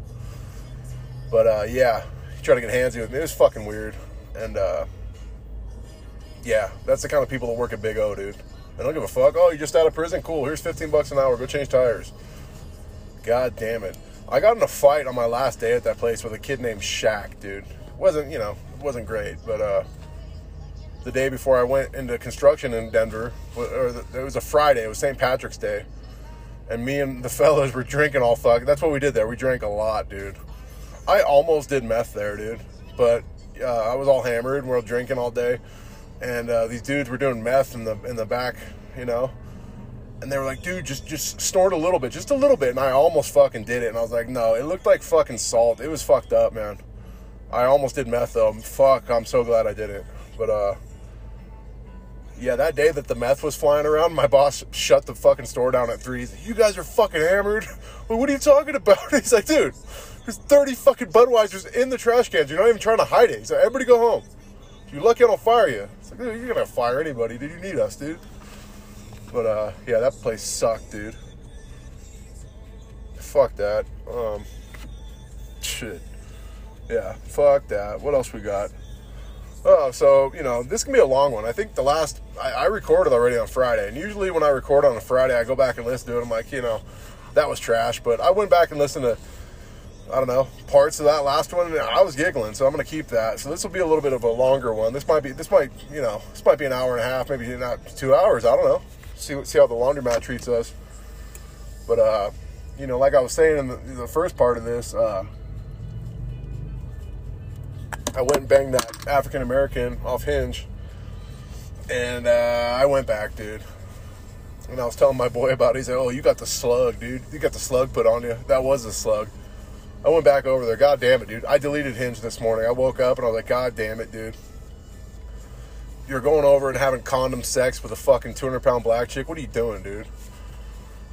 But uh, yeah, he tried to get handsy with me. It was fucking weird. And uh, yeah, that's the kind of people that work at Big O, dude. They don't give a fuck. Oh, you're just out of prison? Cool. Here's 15 bucks an hour. Go change tires. God damn it. I got in a fight on my last day at that place with a kid named Shaq, dude. wasn't you know it wasn't great, but uh, the day before I went into construction in Denver, or the, it was a Friday. It was St. Patrick's Day, and me and the fellas were drinking all fuck. That's what we did there. We drank a lot, dude. I almost did meth there, dude, but uh, I was all hammered. and We are drinking all day and uh, these dudes were doing meth in the in the back, you know. And they were like, dude, just just snort a little bit, just a little bit. And I almost fucking did it. And I was like, no, it looked like fucking salt. It was fucked up, man. I almost did meth though. Fuck, I'm so glad I did it. But uh, yeah, that day that the meth was flying around, my boss shut the fucking store down at three. Like, you guys are fucking hammered. What are you talking about? He's like, dude, there's 30 fucking Budweisers in the trash cans. You're not even trying to hide it. He's like, everybody go home. If you're lucky, I don't fire you. It's like, dude, you're gonna fire anybody, dude. You need us, dude. But uh, yeah, that place sucked, dude. Fuck that. Um, shit. Yeah, fuck that. What else we got? Oh, so you know this can be a long one. I think the last I, I recorded already on Friday, and usually when I record on a Friday, I go back and listen to it. I'm like, you know, that was trash. But I went back and listened to I don't know parts of that last one, I was giggling. So I'm gonna keep that. So this will be a little bit of a longer one. This might be this might you know this might be an hour and a half, maybe not two hours. I don't know. See see how the laundromat treats us. But uh, you know, like I was saying in the, the first part of this, uh, I went and banged that African American off Hinge, and uh, I went back, dude. And I was telling my boy about it. He's like, "Oh, you got the slug, dude. You got the slug put on you. That was a slug." I went back over there. God damn it, dude. I deleted Hinge this morning. I woke up and I was like, God damn it, dude. You're going over and having condom sex with a fucking 200 pound black chick. What are you doing, dude?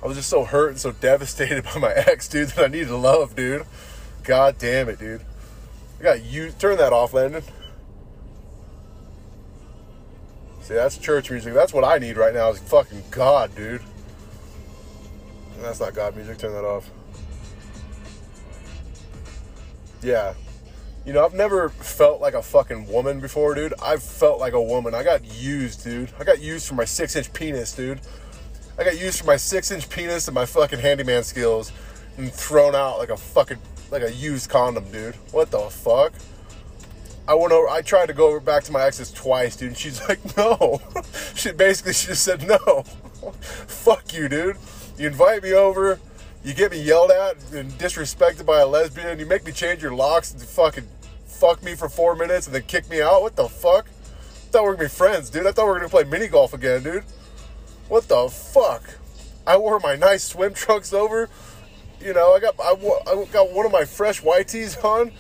I was just so hurt and so devastated by my ex, dude, that I needed love, dude. God damn it, dude. I got you. Turn that off, Landon. See, that's church music. That's what I need right now is fucking God, dude. That's not God music. Turn that off. Yeah. You know, I've never felt like a fucking woman before, dude. I've felt like a woman. I got used, dude. I got used for my six inch penis, dude. I got used for my six inch penis and my fucking handyman skills and thrown out like a fucking like a used condom, dude. What the fuck? I went over. I tried to go over back to my exes twice, dude. And she's like, no. she basically she just said no. Fuck you, dude. You invite me over. You get me yelled at and disrespected by a lesbian. You make me change your locks and fucking fuck me for four minutes and then kick me out. What the fuck? I thought we were gonna be friends, dude. I thought we were gonna play mini golf again, dude. What the fuck? I wore my nice swim trunks over. You know, I got I, I got one of my fresh white tees on,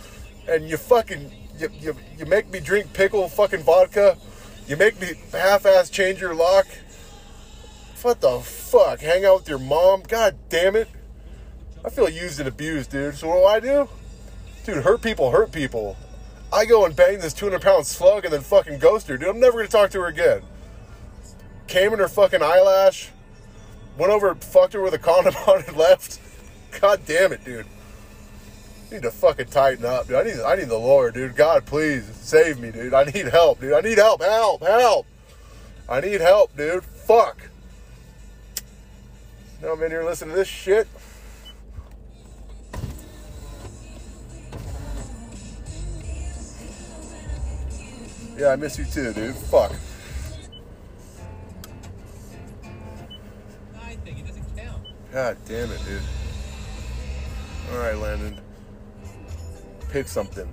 and you fucking you, you, you make me drink pickle fucking vodka. You make me half-ass change your lock. What the fuck? Hang out with your mom? God damn it! I feel used and abused, dude. So what do I do? Dude, hurt people hurt people. I go and bang this 200 pound slug and then fucking ghost her, dude. I'm never gonna talk to her again. Came in her fucking eyelash, went over, fucked her with a condom on and left. God damn it, dude. Need to fucking tighten up, dude. I need, I need the Lord, dude. God, please save me, dude. I need help, dude. I need help, help, help. I need help, dude. Fuck. Now I'm in here listening to this shit. Yeah, I miss you too, dude. Fuck. God damn it, dude. All right, Landon. Pick something.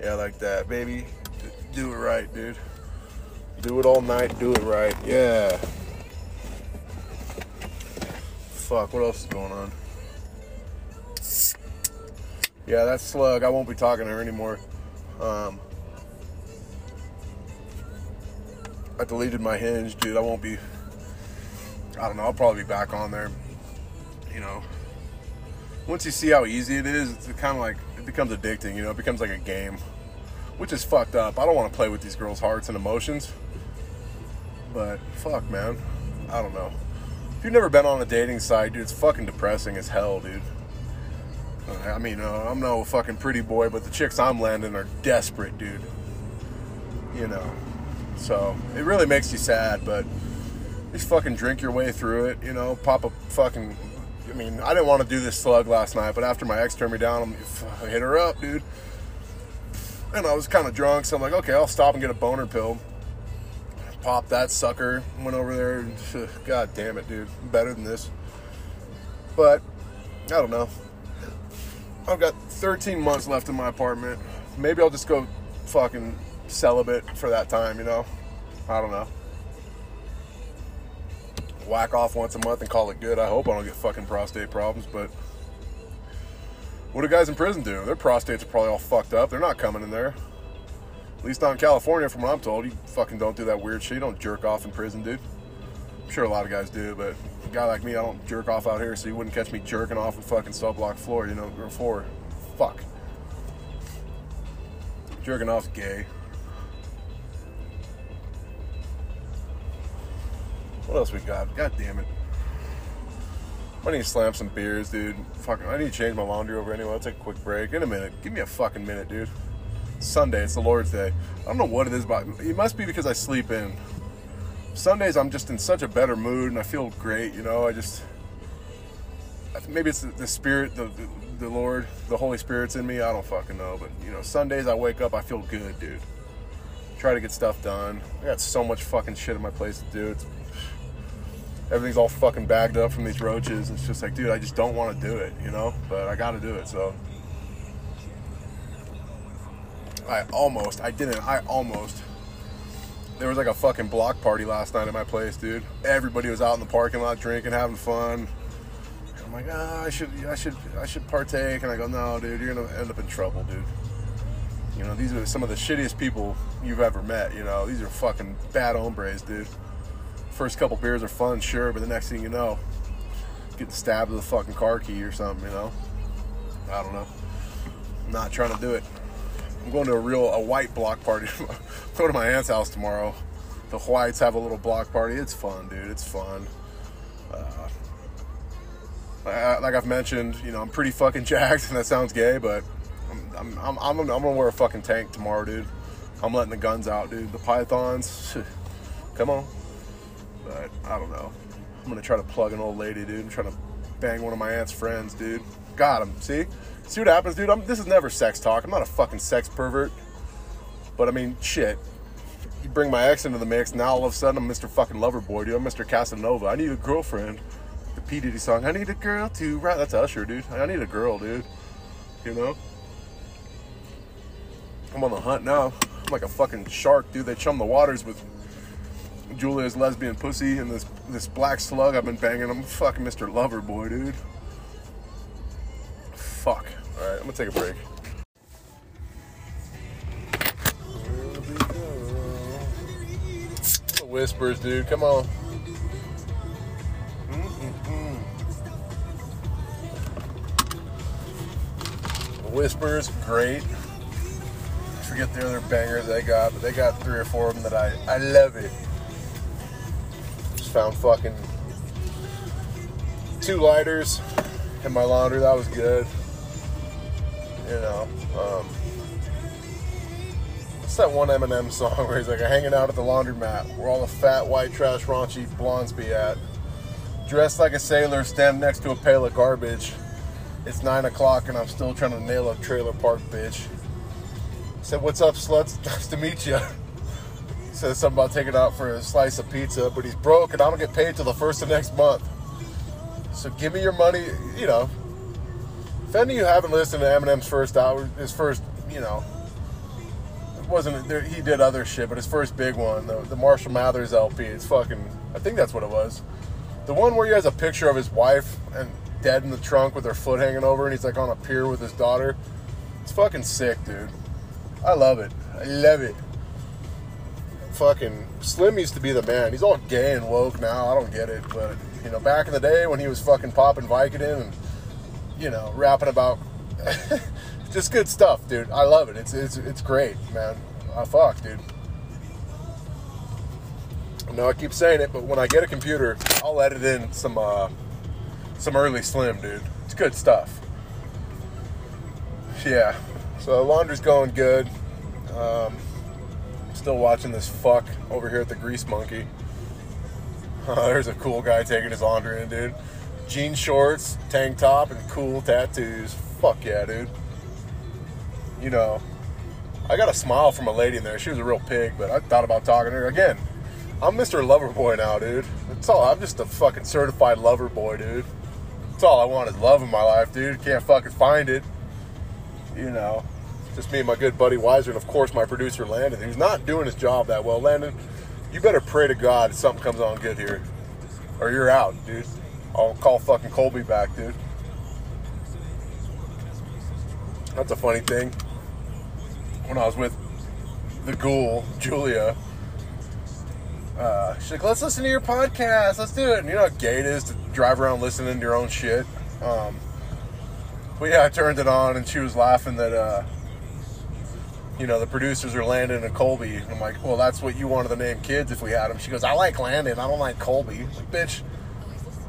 Yeah, like that, baby. Do it right, dude. Do it all night. Do it right. Yeah. Fuck. What else is going on? Yeah, that's Slug. I won't be talking to her anymore. Um, I deleted my hinge, dude. I won't be. I don't know. I'll probably be back on there. You know, once you see how easy it is, it's kind of like it becomes addicting. You know, it becomes like a game, which is fucked up. I don't want to play with these girls' hearts and emotions, but fuck, man. I don't know. If you've never been on a dating site, dude, it's fucking depressing as hell, dude. Uh, I mean, uh, I'm no fucking pretty boy, but the chicks I'm landing are desperate, dude. You know, so it really makes you sad, but just fucking drink your way through it. You know, pop a fucking. I mean, I didn't want to do this slug last night, but after my ex turned me down, I'm, I hit her up, dude. And I was kind of drunk, so I'm like, okay, I'll stop and get a boner pill. Pop that sucker. Went over there. And, God damn it, dude. Better than this. But I don't know. I've got 13 months left in my apartment. Maybe I'll just go fucking celibate for that time, you know? I don't know. Whack off once a month and call it good. I hope I don't get fucking prostate problems, but what do guys in prison do? Their prostates are probably all fucked up. They're not coming in there. At least not in California, from what I'm told. You fucking don't do that weird shit. You don't jerk off in prison, dude. I'm sure a lot of guys do, but a guy like me, I don't jerk off out here, so you wouldn't catch me jerking off a fucking cell block floor, you know, or floor. Fuck. Jerking off's gay. What else we got? God damn it. I need to slam some beers, dude. Fucking, I need to change my laundry over anyway. I'll take a quick break. In a minute. Give me a fucking minute, dude. Sunday. It's the Lord's Day. I don't know what it is, but it must be because I sleep in. Sundays, I'm just in such a better mood and I feel great. You know, I just maybe it's the, the Spirit, the, the the Lord, the Holy Spirit's in me. I don't fucking know, but you know, Sundays I wake up, I feel good, dude. Try to get stuff done. I got so much fucking shit in my place to do. It's everything's all fucking bagged up from these roaches. It's just like, dude, I just don't want to do it, you know. But I got to do it. So I almost, I didn't, I almost. There was like a fucking block party last night at my place, dude. Everybody was out in the parking lot drinking, having fun. I'm like, ah, I should, I should, I should partake, and I go, no, dude, you're gonna end up in trouble, dude. You know, these are some of the shittiest people you've ever met. You know, these are fucking bad hombres, dude. First couple beers are fun, sure, but the next thing you know, getting stabbed with a fucking car key or something. You know, I don't know. I'm not trying to do it. I'm going to a real a white block party. Go to my aunt's house tomorrow. The whites have a little block party. It's fun, dude. It's fun. Uh, I- like I've mentioned, you know, I'm pretty fucking jacked, and that sounds gay, but I'm, I'm, I'm, I'm, I'm gonna wear a fucking tank tomorrow, dude. I'm letting the guns out, dude. The pythons, come on. But I don't know. I'm gonna try to plug an old lady, dude. I'm trying to bang one of my aunt's friends, dude. Got him. See, see what happens, dude. I'm, this is never sex talk. I'm not a fucking sex pervert. But I mean, shit. You bring my ex into the mix, now all of a sudden I'm Mr. fucking lover boy, dude. I'm Mr. Casanova. I need a girlfriend. The P Diddy song. I need a girl to right. That's Usher, dude. I need a girl, dude. You know. I'm on the hunt now. I'm like a fucking shark, dude. They chum the waters with Julia's lesbian pussy and this this black slug I've been banging. I'm fucking Mr. Lover Boy, dude. Fuck. All right, I'm gonna take a break. Whispers, dude. Come on. Whispers, great forget the other bangers they got, but they got three or four of them that I, I love it. Found fucking two lighters in my laundry. That was good. You know, um, what's that one Eminem song where he's like, hanging out at the laundromat where all the fat, white, trash, raunchy blondes be at? Dressed like a sailor, standing next to a pail of garbage. It's nine o'clock and I'm still trying to nail a trailer park bitch. Said, "What's up, sluts? Nice to meet you." Said something about taking out for a slice of pizza, but he's broke and I don't get paid till the first of next month. So give me your money. You know, if any of you haven't listened to Eminem's first hour, his first, you know, it wasn't there, he did other shit, but his first big one, the, the Marshall Mathers LP, it's fucking. I think that's what it was. The one where he has a picture of his wife and dead in the trunk with her foot hanging over, and he's like on a pier with his daughter. It's fucking sick, dude. I love it. I love it. Fucking Slim used to be the man. He's all gay and woke now. I don't get it, but you know, back in the day when he was fucking popping Vicodin and you know, rapping about just good stuff, dude. I love it. It's it's it's great, man. I fuck, dude. No, I keep saying it, but when I get a computer, I'll edit in some uh some early Slim, dude. It's good stuff. Yeah. So laundry's going good. Um, still watching this fuck over here at the Grease Monkey. there's a cool guy taking his laundry in, dude. Jean shorts, tank top, and cool tattoos. Fuck yeah, dude. You know, I got a smile from a lady in there. She was a real pig, but I thought about talking to her again. I'm Mr. Lover Boy now, dude. That's all. I'm just a fucking certified lover boy, dude. That's all I want is love in my life, dude. Can't fucking find it. You know, just me and my good buddy Weiser, and of course my producer Landon, who's not doing his job that well. Landon, you better pray to God something comes on good here, or you're out, dude. I'll call fucking Colby back, dude. That's a funny thing. When I was with the ghoul, Julia, uh, she's like, let's listen to your podcast. Let's do it. And you know how gay it is to drive around listening to your own shit? Um, but yeah, I turned it on and she was laughing that, uh, you know, the producers are Landon and Colby. I'm like, well, that's what you wanted to name kids if we had them. She goes, I like Landon. I don't like Colby. I'm like, bitch,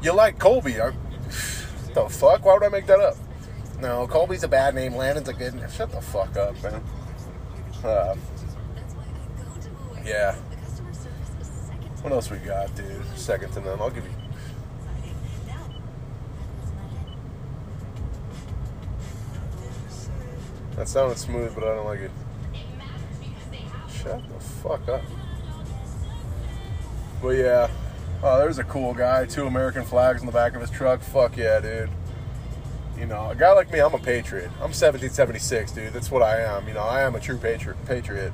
you like Colby. I, the fuck? Why would I make that up? No, Colby's a bad name. Landon's a good name. Shut the fuck up, man. Uh, yeah. What else we got, dude? Second to none. I'll give you. That sounded smooth, but I don't like it. Shut the fuck up. But yeah, oh, there's a cool guy. Two American flags in the back of his truck. Fuck yeah, dude. You know, a guy like me, I'm a patriot. I'm 1776, dude. That's what I am. You know, I am a true patriot. Patriot.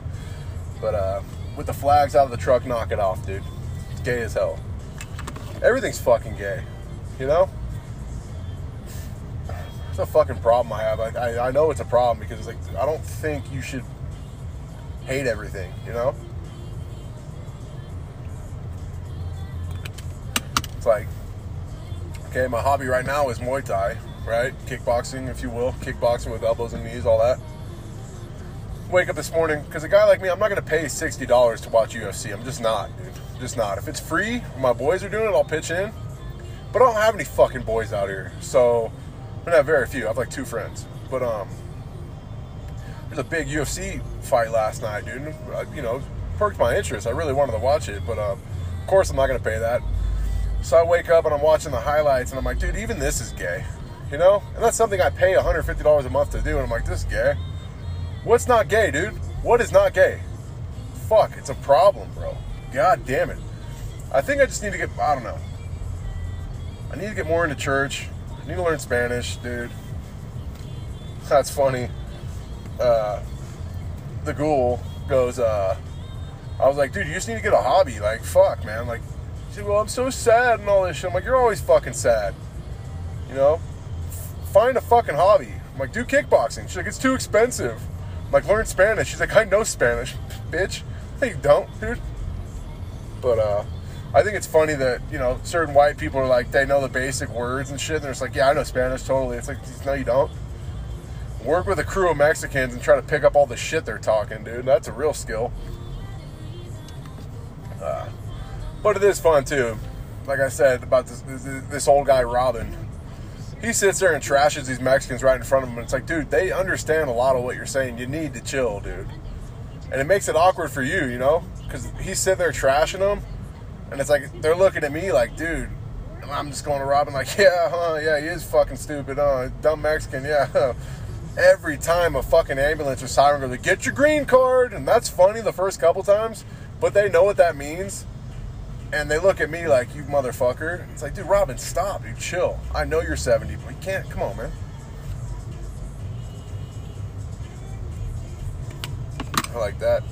But uh, with the flags out of the truck, knock it off, dude. It's gay as hell. Everything's fucking gay. You know? It's a fucking problem I have. I, I, I know it's a problem because it's like I don't think you should hate everything. You know? It's like, okay, my hobby right now is Muay Thai, right? Kickboxing, if you will, kickboxing with elbows and knees, all that. Wake up this morning because a guy like me, I'm not gonna pay sixty dollars to watch UFC. I'm just not, dude. Just not. If it's free, my boys are doing it, I'll pitch in. But I don't have any fucking boys out here, so I have very few. I have like two friends, but um, there's a big UFC fight last night, dude. and, uh, You know, perked my interest. I really wanted to watch it, but um, of course I'm not gonna pay that. So I wake up and I'm watching the highlights and I'm like, dude, even this is gay. You know? And that's something I pay $150 a month to do. And I'm like, this is gay. What's not gay, dude? What is not gay? Fuck, it's a problem, bro. God damn it. I think I just need to get, I don't know. I need to get more into church. I need to learn Spanish, dude. That's funny. Uh, the ghoul goes, uh, I was like, dude, you just need to get a hobby. Like, fuck, man. Like, she said, well, I'm so sad and all this shit. I'm like, you're always fucking sad. You know? Find a fucking hobby. I'm like, do kickboxing. She's like, it's too expensive. I'm like, learn Spanish. She's like, I know Spanish, bitch. No, you don't, dude. But, uh, I think it's funny that, you know, certain white people are like, they know the basic words and shit. And they're just like, yeah, I know Spanish totally. It's like, no, you don't. Work with a crew of Mexicans and try to pick up all the shit they're talking, dude. That's a real skill. Uh, but it is fun too. Like I said about this this, old guy Robin. He sits there and trashes these Mexicans right in front of him, and it's like, dude, they understand a lot of what you're saying. You need to chill, dude. And it makes it awkward for you, you know, because he's sitting there trashing them, and it's like they're looking at me like, dude. I'm just going to Robin like, yeah, huh, yeah, he is fucking stupid, huh? Dumb Mexican, yeah. Every time a fucking ambulance or siren goes, like, get your green card, and that's funny the first couple times, but they know what that means and they look at me like you motherfucker. It's like, dude, Robin, stop, dude, chill. I know you're 70, but you can't. Come on, man. I like that.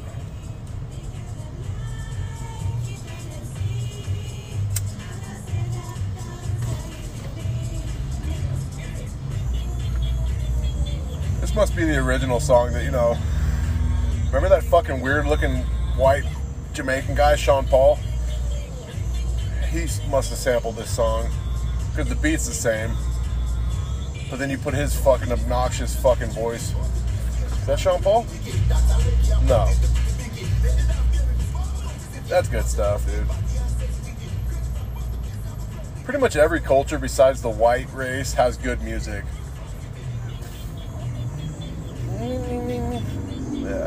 This must be the original song that you know. Remember that fucking weird looking white Jamaican guy, Sean Paul? he must have sampled this song because the beat's the same. But then you put his fucking obnoxious fucking voice. Is that Sean Paul? No. That's good stuff, dude. Pretty much every culture besides the white race has good music.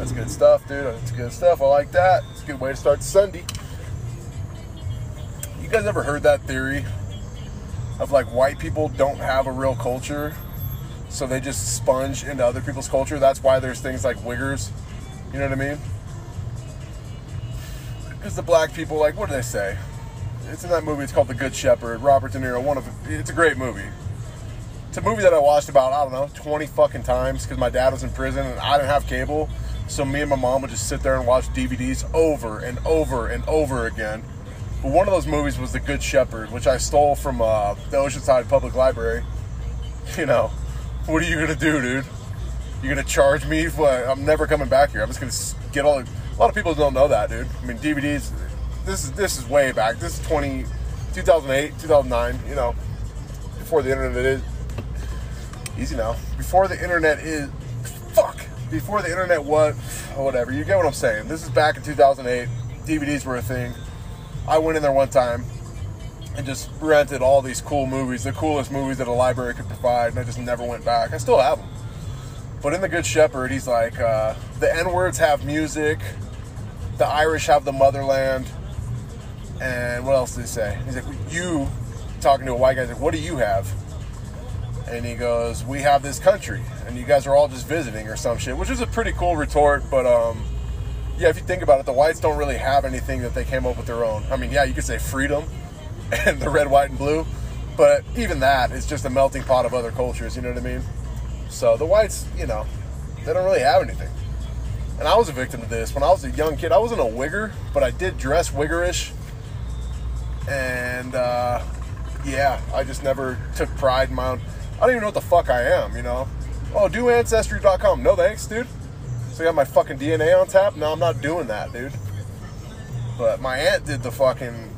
That's good stuff, dude. That's good stuff. I like that. It's a good way to start Sunday. You guys ever heard that theory of like white people don't have a real culture, so they just sponge into other people's culture? That's why there's things like wiggers. You know what I mean? Because the black people, like, what do they say? It's in that movie. It's called The Good Shepherd. Robert De Niro. One of it's a great movie. It's a movie that I watched about I don't know 20 fucking times because my dad was in prison and I didn't have cable, so me and my mom would just sit there and watch DVDs over and over and over again. But one of those movies was The Good Shepherd, which I stole from uh, the Oceanside Public Library. You know, what are you gonna do, dude? You're gonna charge me? For, I'm never coming back here. I'm just gonna get all. A lot of people don't know that, dude. I mean, DVDs. This is this is way back. This is 20, 2008, 2009. You know, before the internet is easy now. Before the internet is fuck. Before the internet was whatever. You get what I'm saying. This is back in 2008. DVDs were a thing. I went in there one time and just rented all these cool movies, the coolest movies that a library could provide, and I just never went back. I still have them. But in the Good Shepherd, he's like, uh, the N words have music, the Irish have the motherland, and what else did he say? He's like, you talking to a white guy, like, what do you have? And he goes, we have this country, and you guys are all just visiting or some shit, which is a pretty cool retort, but um, yeah, if you think about it, the whites don't really have anything that they came up with their own. I mean, yeah, you could say freedom and the red, white, and blue, but even that is just a melting pot of other cultures, you know what I mean? So the whites, you know, they don't really have anything. And I was a victim of this. When I was a young kid, I wasn't a wigger, but I did dress wiggerish. And uh, yeah, I just never took pride in my own. I don't even know what the fuck I am, you know? Oh, do ancestry.com. No thanks, dude. So I got my fucking DNA on tap? No, I'm not doing that, dude. But my aunt did the fucking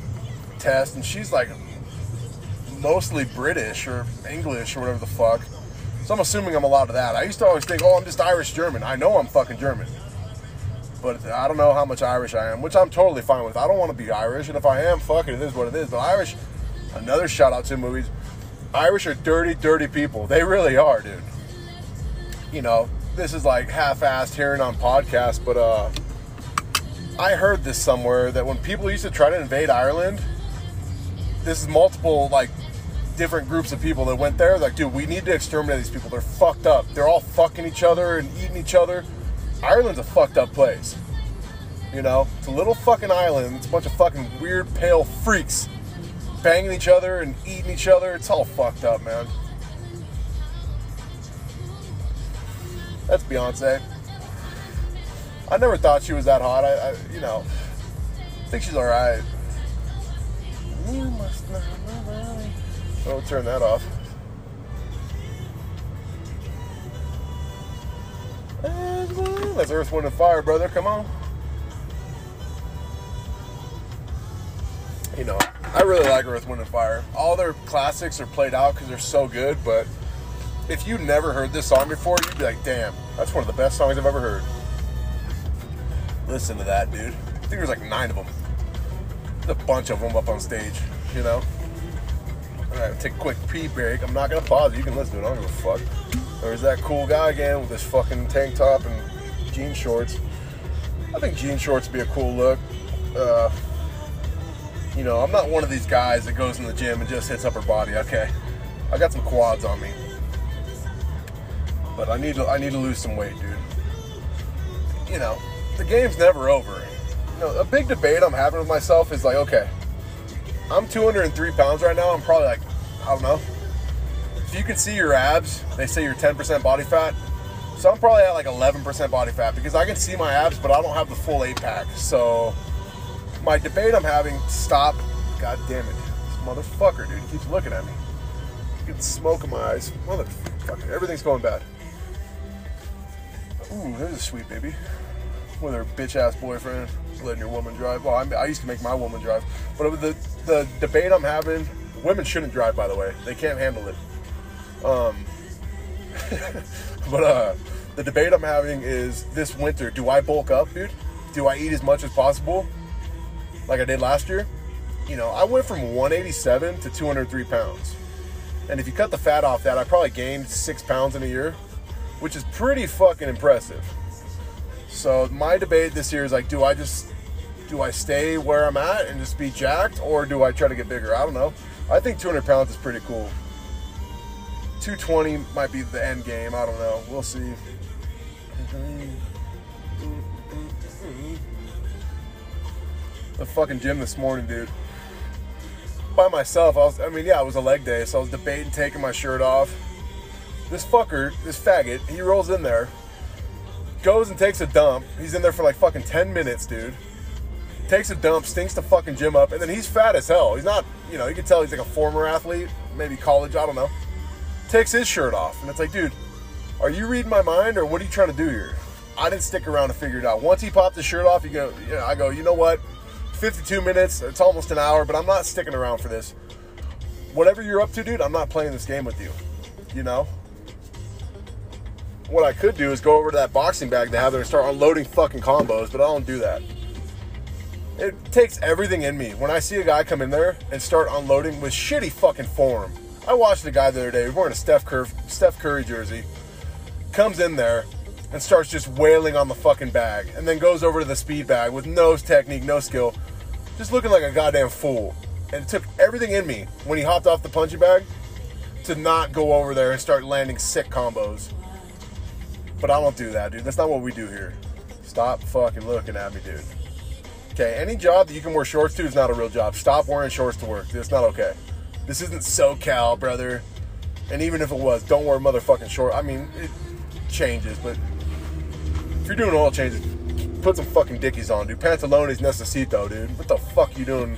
test, and she's like mostly British or English or whatever the fuck. So I'm assuming I'm a lot of that. I used to always think, oh, I'm just Irish German. I know I'm fucking German. But I don't know how much Irish I am, which I'm totally fine with. I don't want to be Irish, and if I am, fuck it, it is what it is. But Irish, another shout out to movies. Irish are dirty, dirty people. They really are, dude. You know, this is like half-assed hearing on podcasts, but uh, I heard this somewhere that when people used to try to invade Ireland, this is multiple like different groups of people that went there. Like, dude, we need to exterminate these people. They're fucked up. They're all fucking each other and eating each other. Ireland's a fucked up place. You know, it's a little fucking island. It's a bunch of fucking weird, pale freaks banging each other and eating each other. It's all fucked up, man. That's Beyonce. I never thought she was that hot. I, I you know, I think she's all right. You must mind. Oh, turn that off. That's Earth, Wind, and Fire, brother. Come on. You know, I really like Earth, Wind, and Fire. All their classics are played out because they're so good, but if you never heard this song before, you'd be like, damn, that's one of the best songs I've ever heard. Listen to that, dude. I think there's like nine of them. There's a bunch of them up on stage, you know? All right, take a quick pee break. I'm not gonna pause it. You can listen to it. I don't give a fuck. There's that cool guy again with his fucking tank top and jean shorts. I think jean shorts would be a cool look. Uh, you know, I'm not one of these guys that goes in the gym and just hits upper body. Okay, I got some quads on me, but I need to I need to lose some weight, dude. You know, the game's never over. You know, a big debate I'm having with myself is like, okay, I'm 203 pounds right now. I'm probably like, I don't know. If you can see your abs, they say you're 10% body fat. So I'm probably at like 11% body fat because I can see my abs, but I don't have the full eight pack. So my debate I'm having, stop. God damn it. This motherfucker, dude, he keeps looking at me. Getting smoke in my eyes. Motherfucker. Everything's going bad. Ooh, there's a sweet baby. With her bitch ass boyfriend letting your woman drive. Well, I, I used to make my woman drive. But the, the debate I'm having, women shouldn't drive, by the way. They can't handle it. Um, but uh, the debate I'm having is this winter, do I bulk up, dude? Do I eat as much as possible? Like I did last year? You know, I went from 187 to 203 pounds. And if you cut the fat off that, I probably gained six pounds in a year, which is pretty fucking impressive. So my debate this year is like, do I just do I stay where I'm at and just be jacked, or do I try to get bigger? I don't know. I think 200 pounds is pretty cool. 220 might be the end game. I don't know. We'll see. The fucking gym this morning, dude. By myself, I was. I mean, yeah, it was a leg day, so I was debating taking my shirt off. This fucker, this faggot, he rolls in there, goes and takes a dump. He's in there for like fucking 10 minutes, dude. Takes a dump, stinks the fucking gym up, and then he's fat as hell. He's not, you know, you can tell he's like a former athlete, maybe college, I don't know. Takes his shirt off, and it's like, dude, are you reading my mind or what are you trying to do here? I didn't stick around to figure it out. Once he popped his shirt off, you go, yeah, I go, you know what? 52 minutes, it's almost an hour, but I'm not sticking around for this. Whatever you're up to, dude, I'm not playing this game with you. You know? what I could do is go over to that boxing bag they have there and start unloading fucking combos, but I don't do that. It takes everything in me when I see a guy come in there and start unloading with shitty fucking form. I watched a guy the other day wearing a Steph Curry, Steph Curry jersey, comes in there and starts just wailing on the fucking bag, and then goes over to the speed bag with no technique, no skill, just looking like a goddamn fool. And it took everything in me when he hopped off the punching bag to not go over there and start landing sick combos. But I don't do that, dude. That's not what we do here. Stop fucking looking at me, dude. Okay, any job that you can wear shorts to is not a real job. Stop wearing shorts to work. It's not okay. This isn't SoCal, brother. And even if it was, don't wear motherfucking short. I mean, it changes, but if you're doing oil changes, put some fucking dickies on, dude. Pantalones necesito, dude. What the fuck you doing?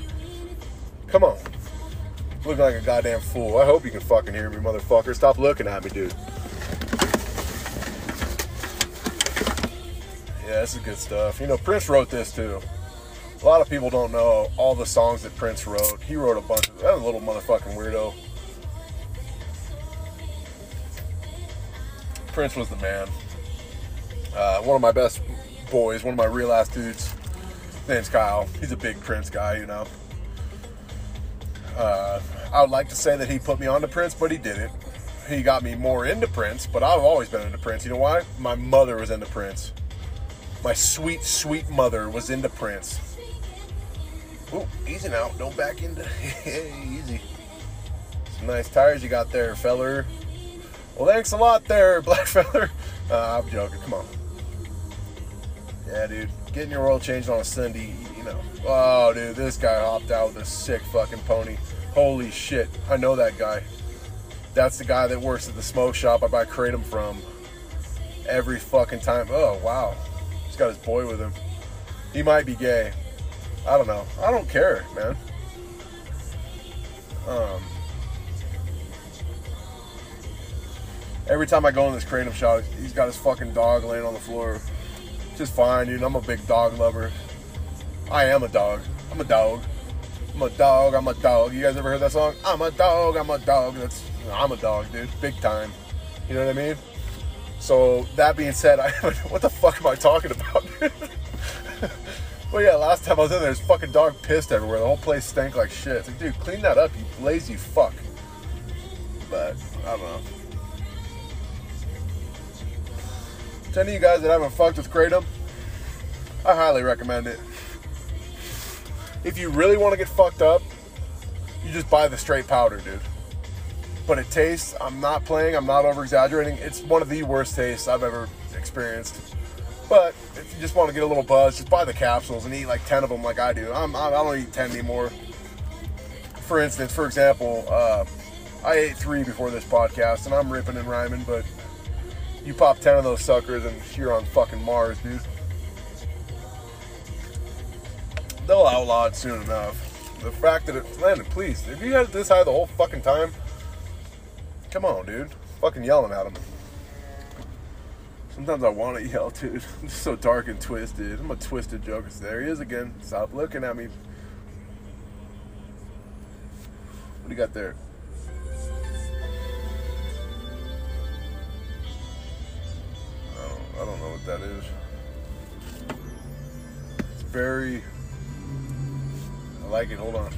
Come on. Looking like a goddamn fool. I hope you can fucking hear me, motherfucker. Stop looking at me, dude. Yeah, this is good stuff. You know, Prince wrote this too. A lot of people don't know all the songs that Prince wrote. He wrote a bunch of that was a little motherfucking weirdo. Prince was the man. Uh, one of my best boys, one of my real ass dudes. Name's Kyle. He's a big Prince guy, you know. Uh, I would like to say that he put me on to Prince, but he didn't. He got me more into Prince, but I've always been into Prince. You know why? My mother was into Prince. My sweet, sweet mother was into Prince. Ooh, easy now. Don't back into. Hey, easy. Some nice tires you got there, feller. Well, thanks a lot there, black feller. Uh, I'm joking. Come on. Yeah, dude. Getting your oil changed on a Sunday, you know. Oh, dude, this guy hopped out with a sick fucking pony. Holy shit. I know that guy. That's the guy that works at the smoke shop I buy kratom from. Every fucking time. Oh, wow. He's got his boy with him. He might be gay. I don't know. I don't care, man. Um, every time I go in this kratom shop, he's got his fucking dog laying on the floor. Just fine, dude. I'm a big dog lover. I am a dog. I'm a dog. I'm a dog. I'm a dog. You guys ever heard that song? I'm a dog. I'm a dog. That's I'm a dog, dude. Big time. You know what I mean? So that being said, I what the fuck am I talking about? well, yeah, last time I was in there, there's fucking dog pissed everywhere. The whole place stank like shit. It's like, dude, clean that up, you lazy fuck. But I don't know. To any of you guys that haven't fucked with kratom, I highly recommend it. If you really want to get fucked up, you just buy the straight powder, dude. But it tastes, I'm not playing, I'm not over exaggerating. It's one of the worst tastes I've ever experienced. But if you just want to get a little buzz, just buy the capsules and eat like 10 of them like I do. I'm, I don't eat 10 anymore. For instance, for example, uh, I ate three before this podcast and I'm ripping and rhyming, but you pop 10 of those suckers and you're on fucking Mars, dude. They'll outlaw it soon enough. The fact that it landed, please, if you had it this high the whole fucking time, come on, dude. Fucking yelling at him. Sometimes I want to yell, dude. I'm just so dark and twisted. I'm a twisted joker. So There he is again. Stop looking at me. What do you got there? I don't, know what that is. It's very. I like it. Hold on.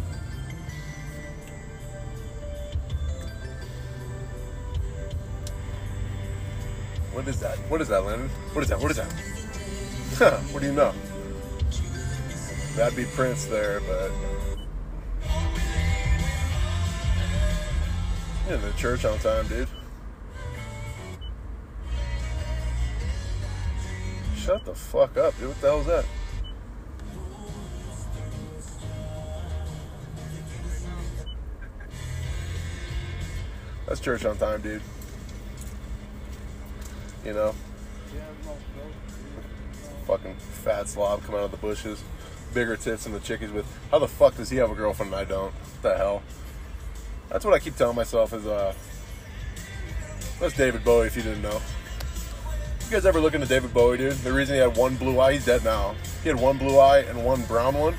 What is that? What is that, Landon? What is that? What is that? Huh, what do you know? That'd be Prince there, but. In the church on time, dude. Shut the fuck up, dude. What the hell is that? That's church on time, dude. You know? Fucking fat slob coming out of the bushes. Bigger tits than the chickies with. How the fuck does he have a girlfriend and I don't? What the hell? That's what I keep telling myself is, uh. That's David Bowie if you didn't know. You guys ever look into David Bowie, dude? The reason he had one blue eye, he's dead now. He had one blue eye and one brown one.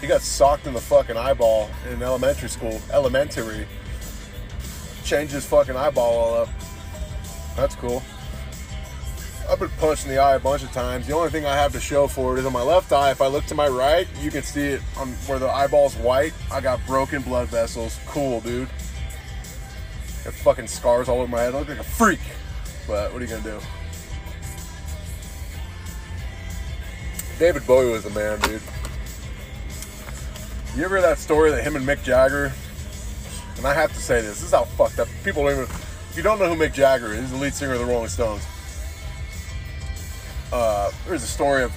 He got socked in the fucking eyeball in elementary school. Elementary. Changed his fucking eyeball all up. That's cool. I've been punched in the eye a bunch of times. The only thing I have to show for it is on my left eye. If I look to my right, you can see it on where the eyeball's white. I got broken blood vessels. Cool, dude. Got fucking scars all over my head. I look like a freak. but what are you gonna do? David Bowie was the man, dude. You ever hear that story that him and Mick Jagger? And I have to say this. This is how fucked up. People don't even. If you don't know who Mick Jagger is, he's the lead singer of the Rolling Stones. Uh, there's a story of,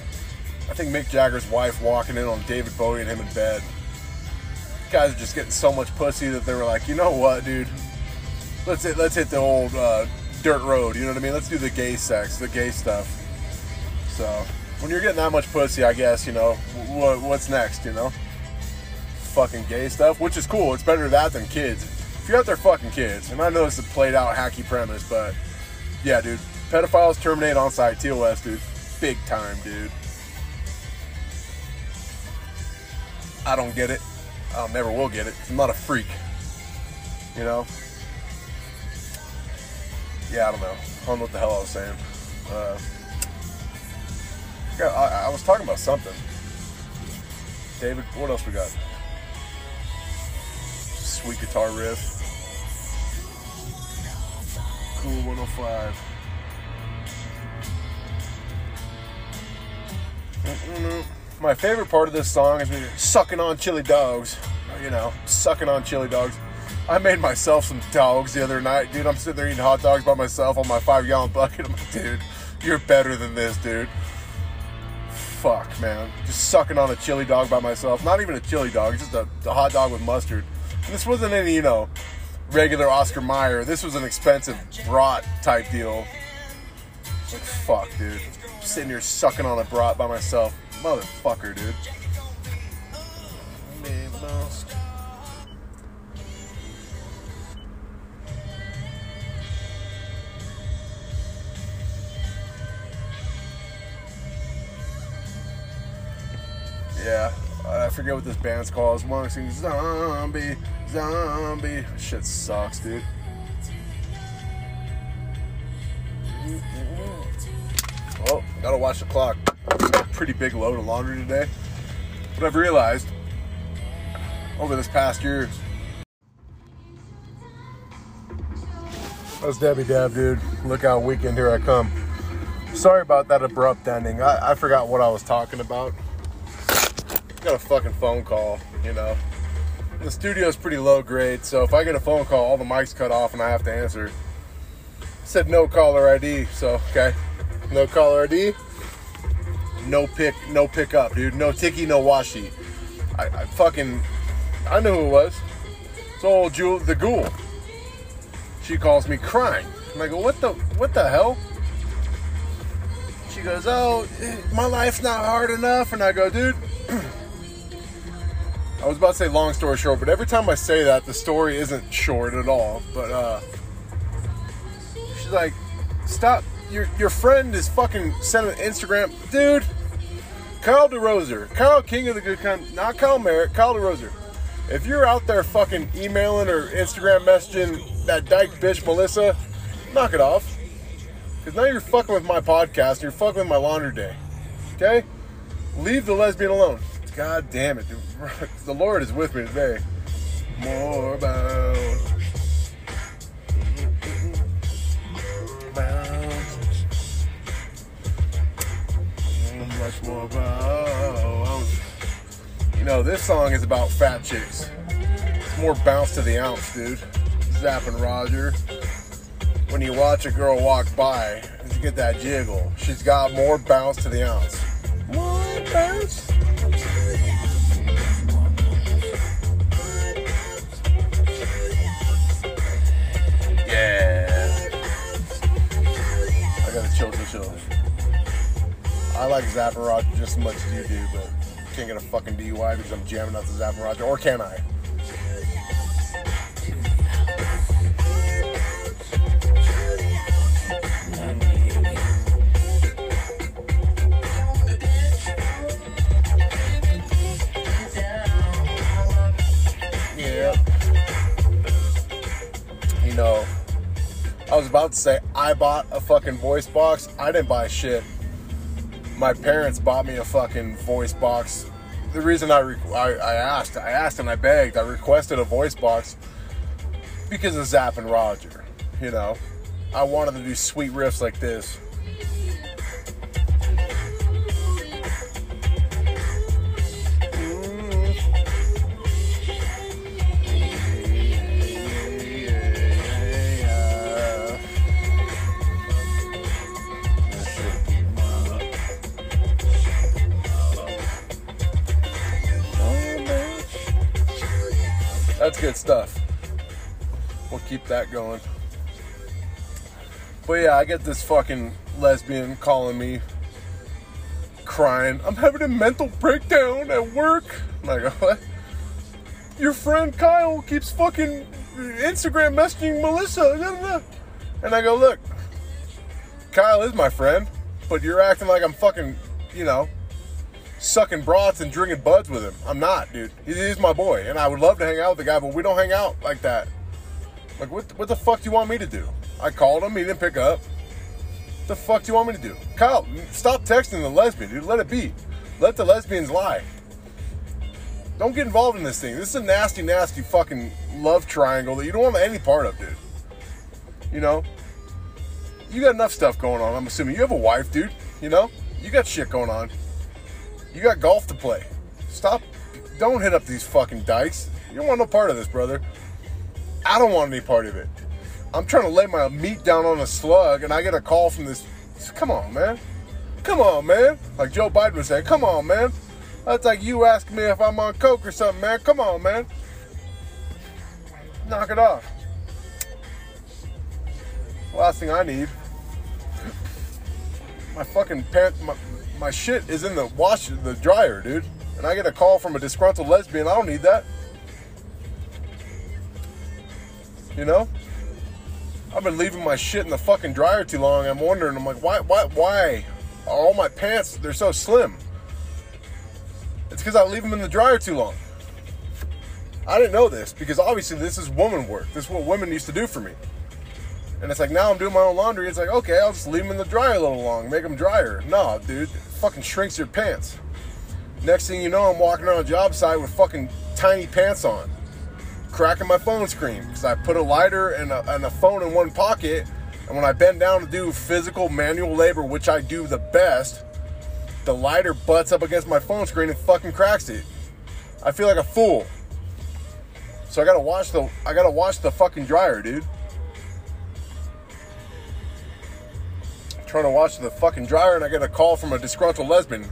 I think Mick Jagger's wife walking in on David Bowie and him in bed. Guys are just getting so much pussy that they were like, you know what, dude? Let's hit, let's hit the old uh, dirt road. You know what I mean? Let's do the gay sex, the gay stuff. So when you're getting that much pussy, I guess you know what, what's next. You know, fucking gay stuff, which is cool. It's better that than kids. If you're out there fucking kids, and I know it's a played out hacky premise, but yeah, dude, pedophiles terminate on site. TOS, dude, big time, dude. I don't get it. I never will get it. I'm not a freak. You know. Yeah, I don't know. I don't know what the hell I was saying. Uh, I, I was talking about something. David, what else we got? Sweet guitar riff. Cool 105. Mm-mm-mm. My favorite part of this song is you're sucking on chili dogs. You know, sucking on chili dogs. I made myself some dogs the other night, dude. I'm sitting there eating hot dogs by myself on my five gallon bucket. I'm like, dude, you're better than this, dude. Fuck, man. Just sucking on a chili dog by myself. Not even a chili dog, just a, a hot dog with mustard. And this wasn't any, you know, regular Oscar Mayer. This was an expensive brat type deal. Like, fuck, dude. sitting here sucking on a brat by myself. Motherfucker, dude. Yeah, uh, I forget what this band's called. It's One sings zombie, zombie. Shit sucks, dude. Oh, gotta watch the clock. Pretty big load of laundry today. But I've realized over this past year. That's Debbie Deb, dude. Look how weekend here I come. Sorry about that abrupt ending. I, I forgot what I was talking about. Got a fucking phone call, you know. The studio's pretty low grade, so if I get a phone call, all the mics cut off and I have to answer. It said no caller ID, so okay. No caller ID. No pick, no pick up, dude. No ticky, no washi. I, I fucking, I know who it was. It's old Jewel, the ghoul. She calls me crying. And I go, what the, what the hell? She goes, oh, my life's not hard enough. And I go, dude. I was about to say long story short, but every time I say that, the story isn't short at all. But uh, she's like, "Stop! Your your friend is fucking sending Instagram, dude." Kyle DeRoser, Kyle King of the Good Kind, not Kyle Merritt, Kyle DeRoser. If you're out there fucking emailing or Instagram messaging that dyke bitch Melissa, knock it off. Because now you're fucking with my podcast and you're fucking with my laundry day. Okay? Leave the lesbian alone. God damn it. dude. The Lord is with me today. More about. about much more about. You know, this song is about fat chicks. It's more bounce to the ounce, dude. Zapp and Roger. When you watch a girl walk by, and you get that jiggle. She's got more bounce to the ounce. More bounce. I like Zapp just as much as you do, but can't get a fucking DUI because I'm jamming out to Zapp or can I? I bought a fucking voice box. I didn't buy shit. My parents bought me a fucking voice box. The reason I, re- I I asked, I asked and I begged, I requested a voice box because of Zapp and Roger. You know, I wanted to do sweet riffs like this. That going. But yeah, I get this fucking lesbian calling me crying. I'm having a mental breakdown at work. And I go, what? Your friend Kyle keeps fucking Instagram messaging Melissa. blah, blah." And I go, look, Kyle is my friend, but you're acting like I'm fucking, you know, sucking broths and drinking buds with him. I'm not, dude. He is my boy, and I would love to hang out with the guy, but we don't hang out like that. Like, what, what the fuck do you want me to do? I called him, he didn't pick up. What the fuck do you want me to do? Kyle, stop texting the lesbian, dude. Let it be. Let the lesbians lie. Don't get involved in this thing. This is a nasty, nasty fucking love triangle that you don't want any part of, dude. You know? You got enough stuff going on, I'm assuming. You have a wife, dude. You know? You got shit going on. You got golf to play. Stop. Don't hit up these fucking dykes. You don't want no part of this, brother. I don't want any part of it. I'm trying to lay my meat down on a slug, and I get a call from this. Come on, man. Come on, man. Like Joe Biden was saying, come on, man. That's like you asking me if I'm on coke or something, man. Come on, man. Knock it off. Last thing I need. My fucking pants, my, my shit is in the wash, the dryer, dude. And I get a call from a disgruntled lesbian. I don't need that. You know? I've been leaving my shit in the fucking dryer too long. I'm wondering, I'm like, why, why, why all my pants, they're so slim? It's because I leave them in the dryer too long. I didn't know this because obviously this is woman work. This is what women used to do for me. And it's like now I'm doing my own laundry. It's like, okay, I'll just leave them in the dryer a little long, make them drier. No, dude, fucking shrinks your pants. Next thing you know, I'm walking around a job site with fucking tiny pants on, cracking my phone screen because I put a lighter and a, and a phone in one pocket. And when I bend down to do physical manual labor, which I do the best, the lighter butts up against my phone screen and fucking cracks it. I feel like a fool. So I gotta wash the I gotta wash the fucking dryer, dude. trying to wash the fucking dryer and I get a call from a disgruntled lesbian.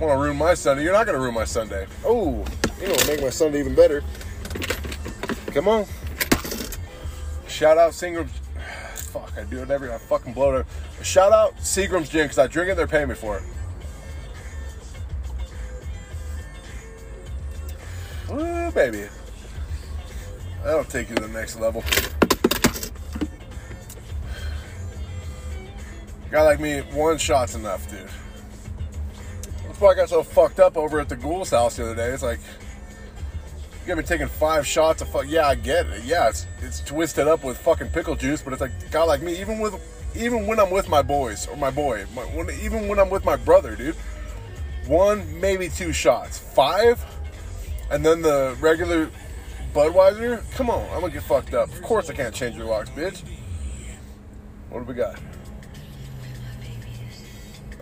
Want to ruin my Sunday? You're not gonna ruin my Sunday. Oh, you know, make my Sunday even better. Come on. Shout out Seagram's. Fuck, I do it every. I fucking blow it. Shout out Seagram's Gin because I drink it. They're paying me for it. Ooh, baby. That'll take you to the next level. Guy like me, one shot's enough, dude. That's why I got so fucked up over at the ghoul's house the other day. It's like, got me taking five shots of fuck. Yeah, I get it. Yeah, it's it's twisted up with fucking pickle juice, but it's like a guy like me, even with even when I'm with my boys or my boy, my, when, even when I'm with my brother, dude, one maybe two shots, five, and then the regular Budweiser. Come on, I'm gonna get fucked up. Of course I can't change your locks, bitch. What do we got?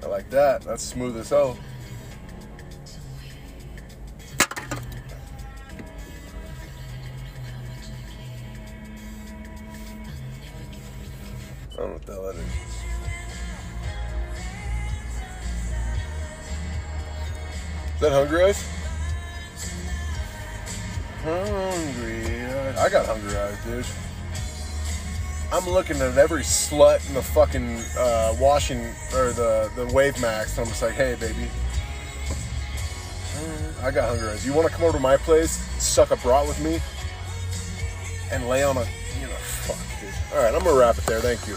I like that. That's smooth as hell. I don't know what that is. Is that Hungry Eyes? Hungry Eyes. I got Hungry Eyes, dude. I'm looking at every slut in the fucking uh, washing or the the WaveMAX. And I'm just like, hey, baby, I got Hungry Eyes. You want to come over to my place, suck a brat with me, and lay on a, All right, I'm gonna wrap it there. Thank you.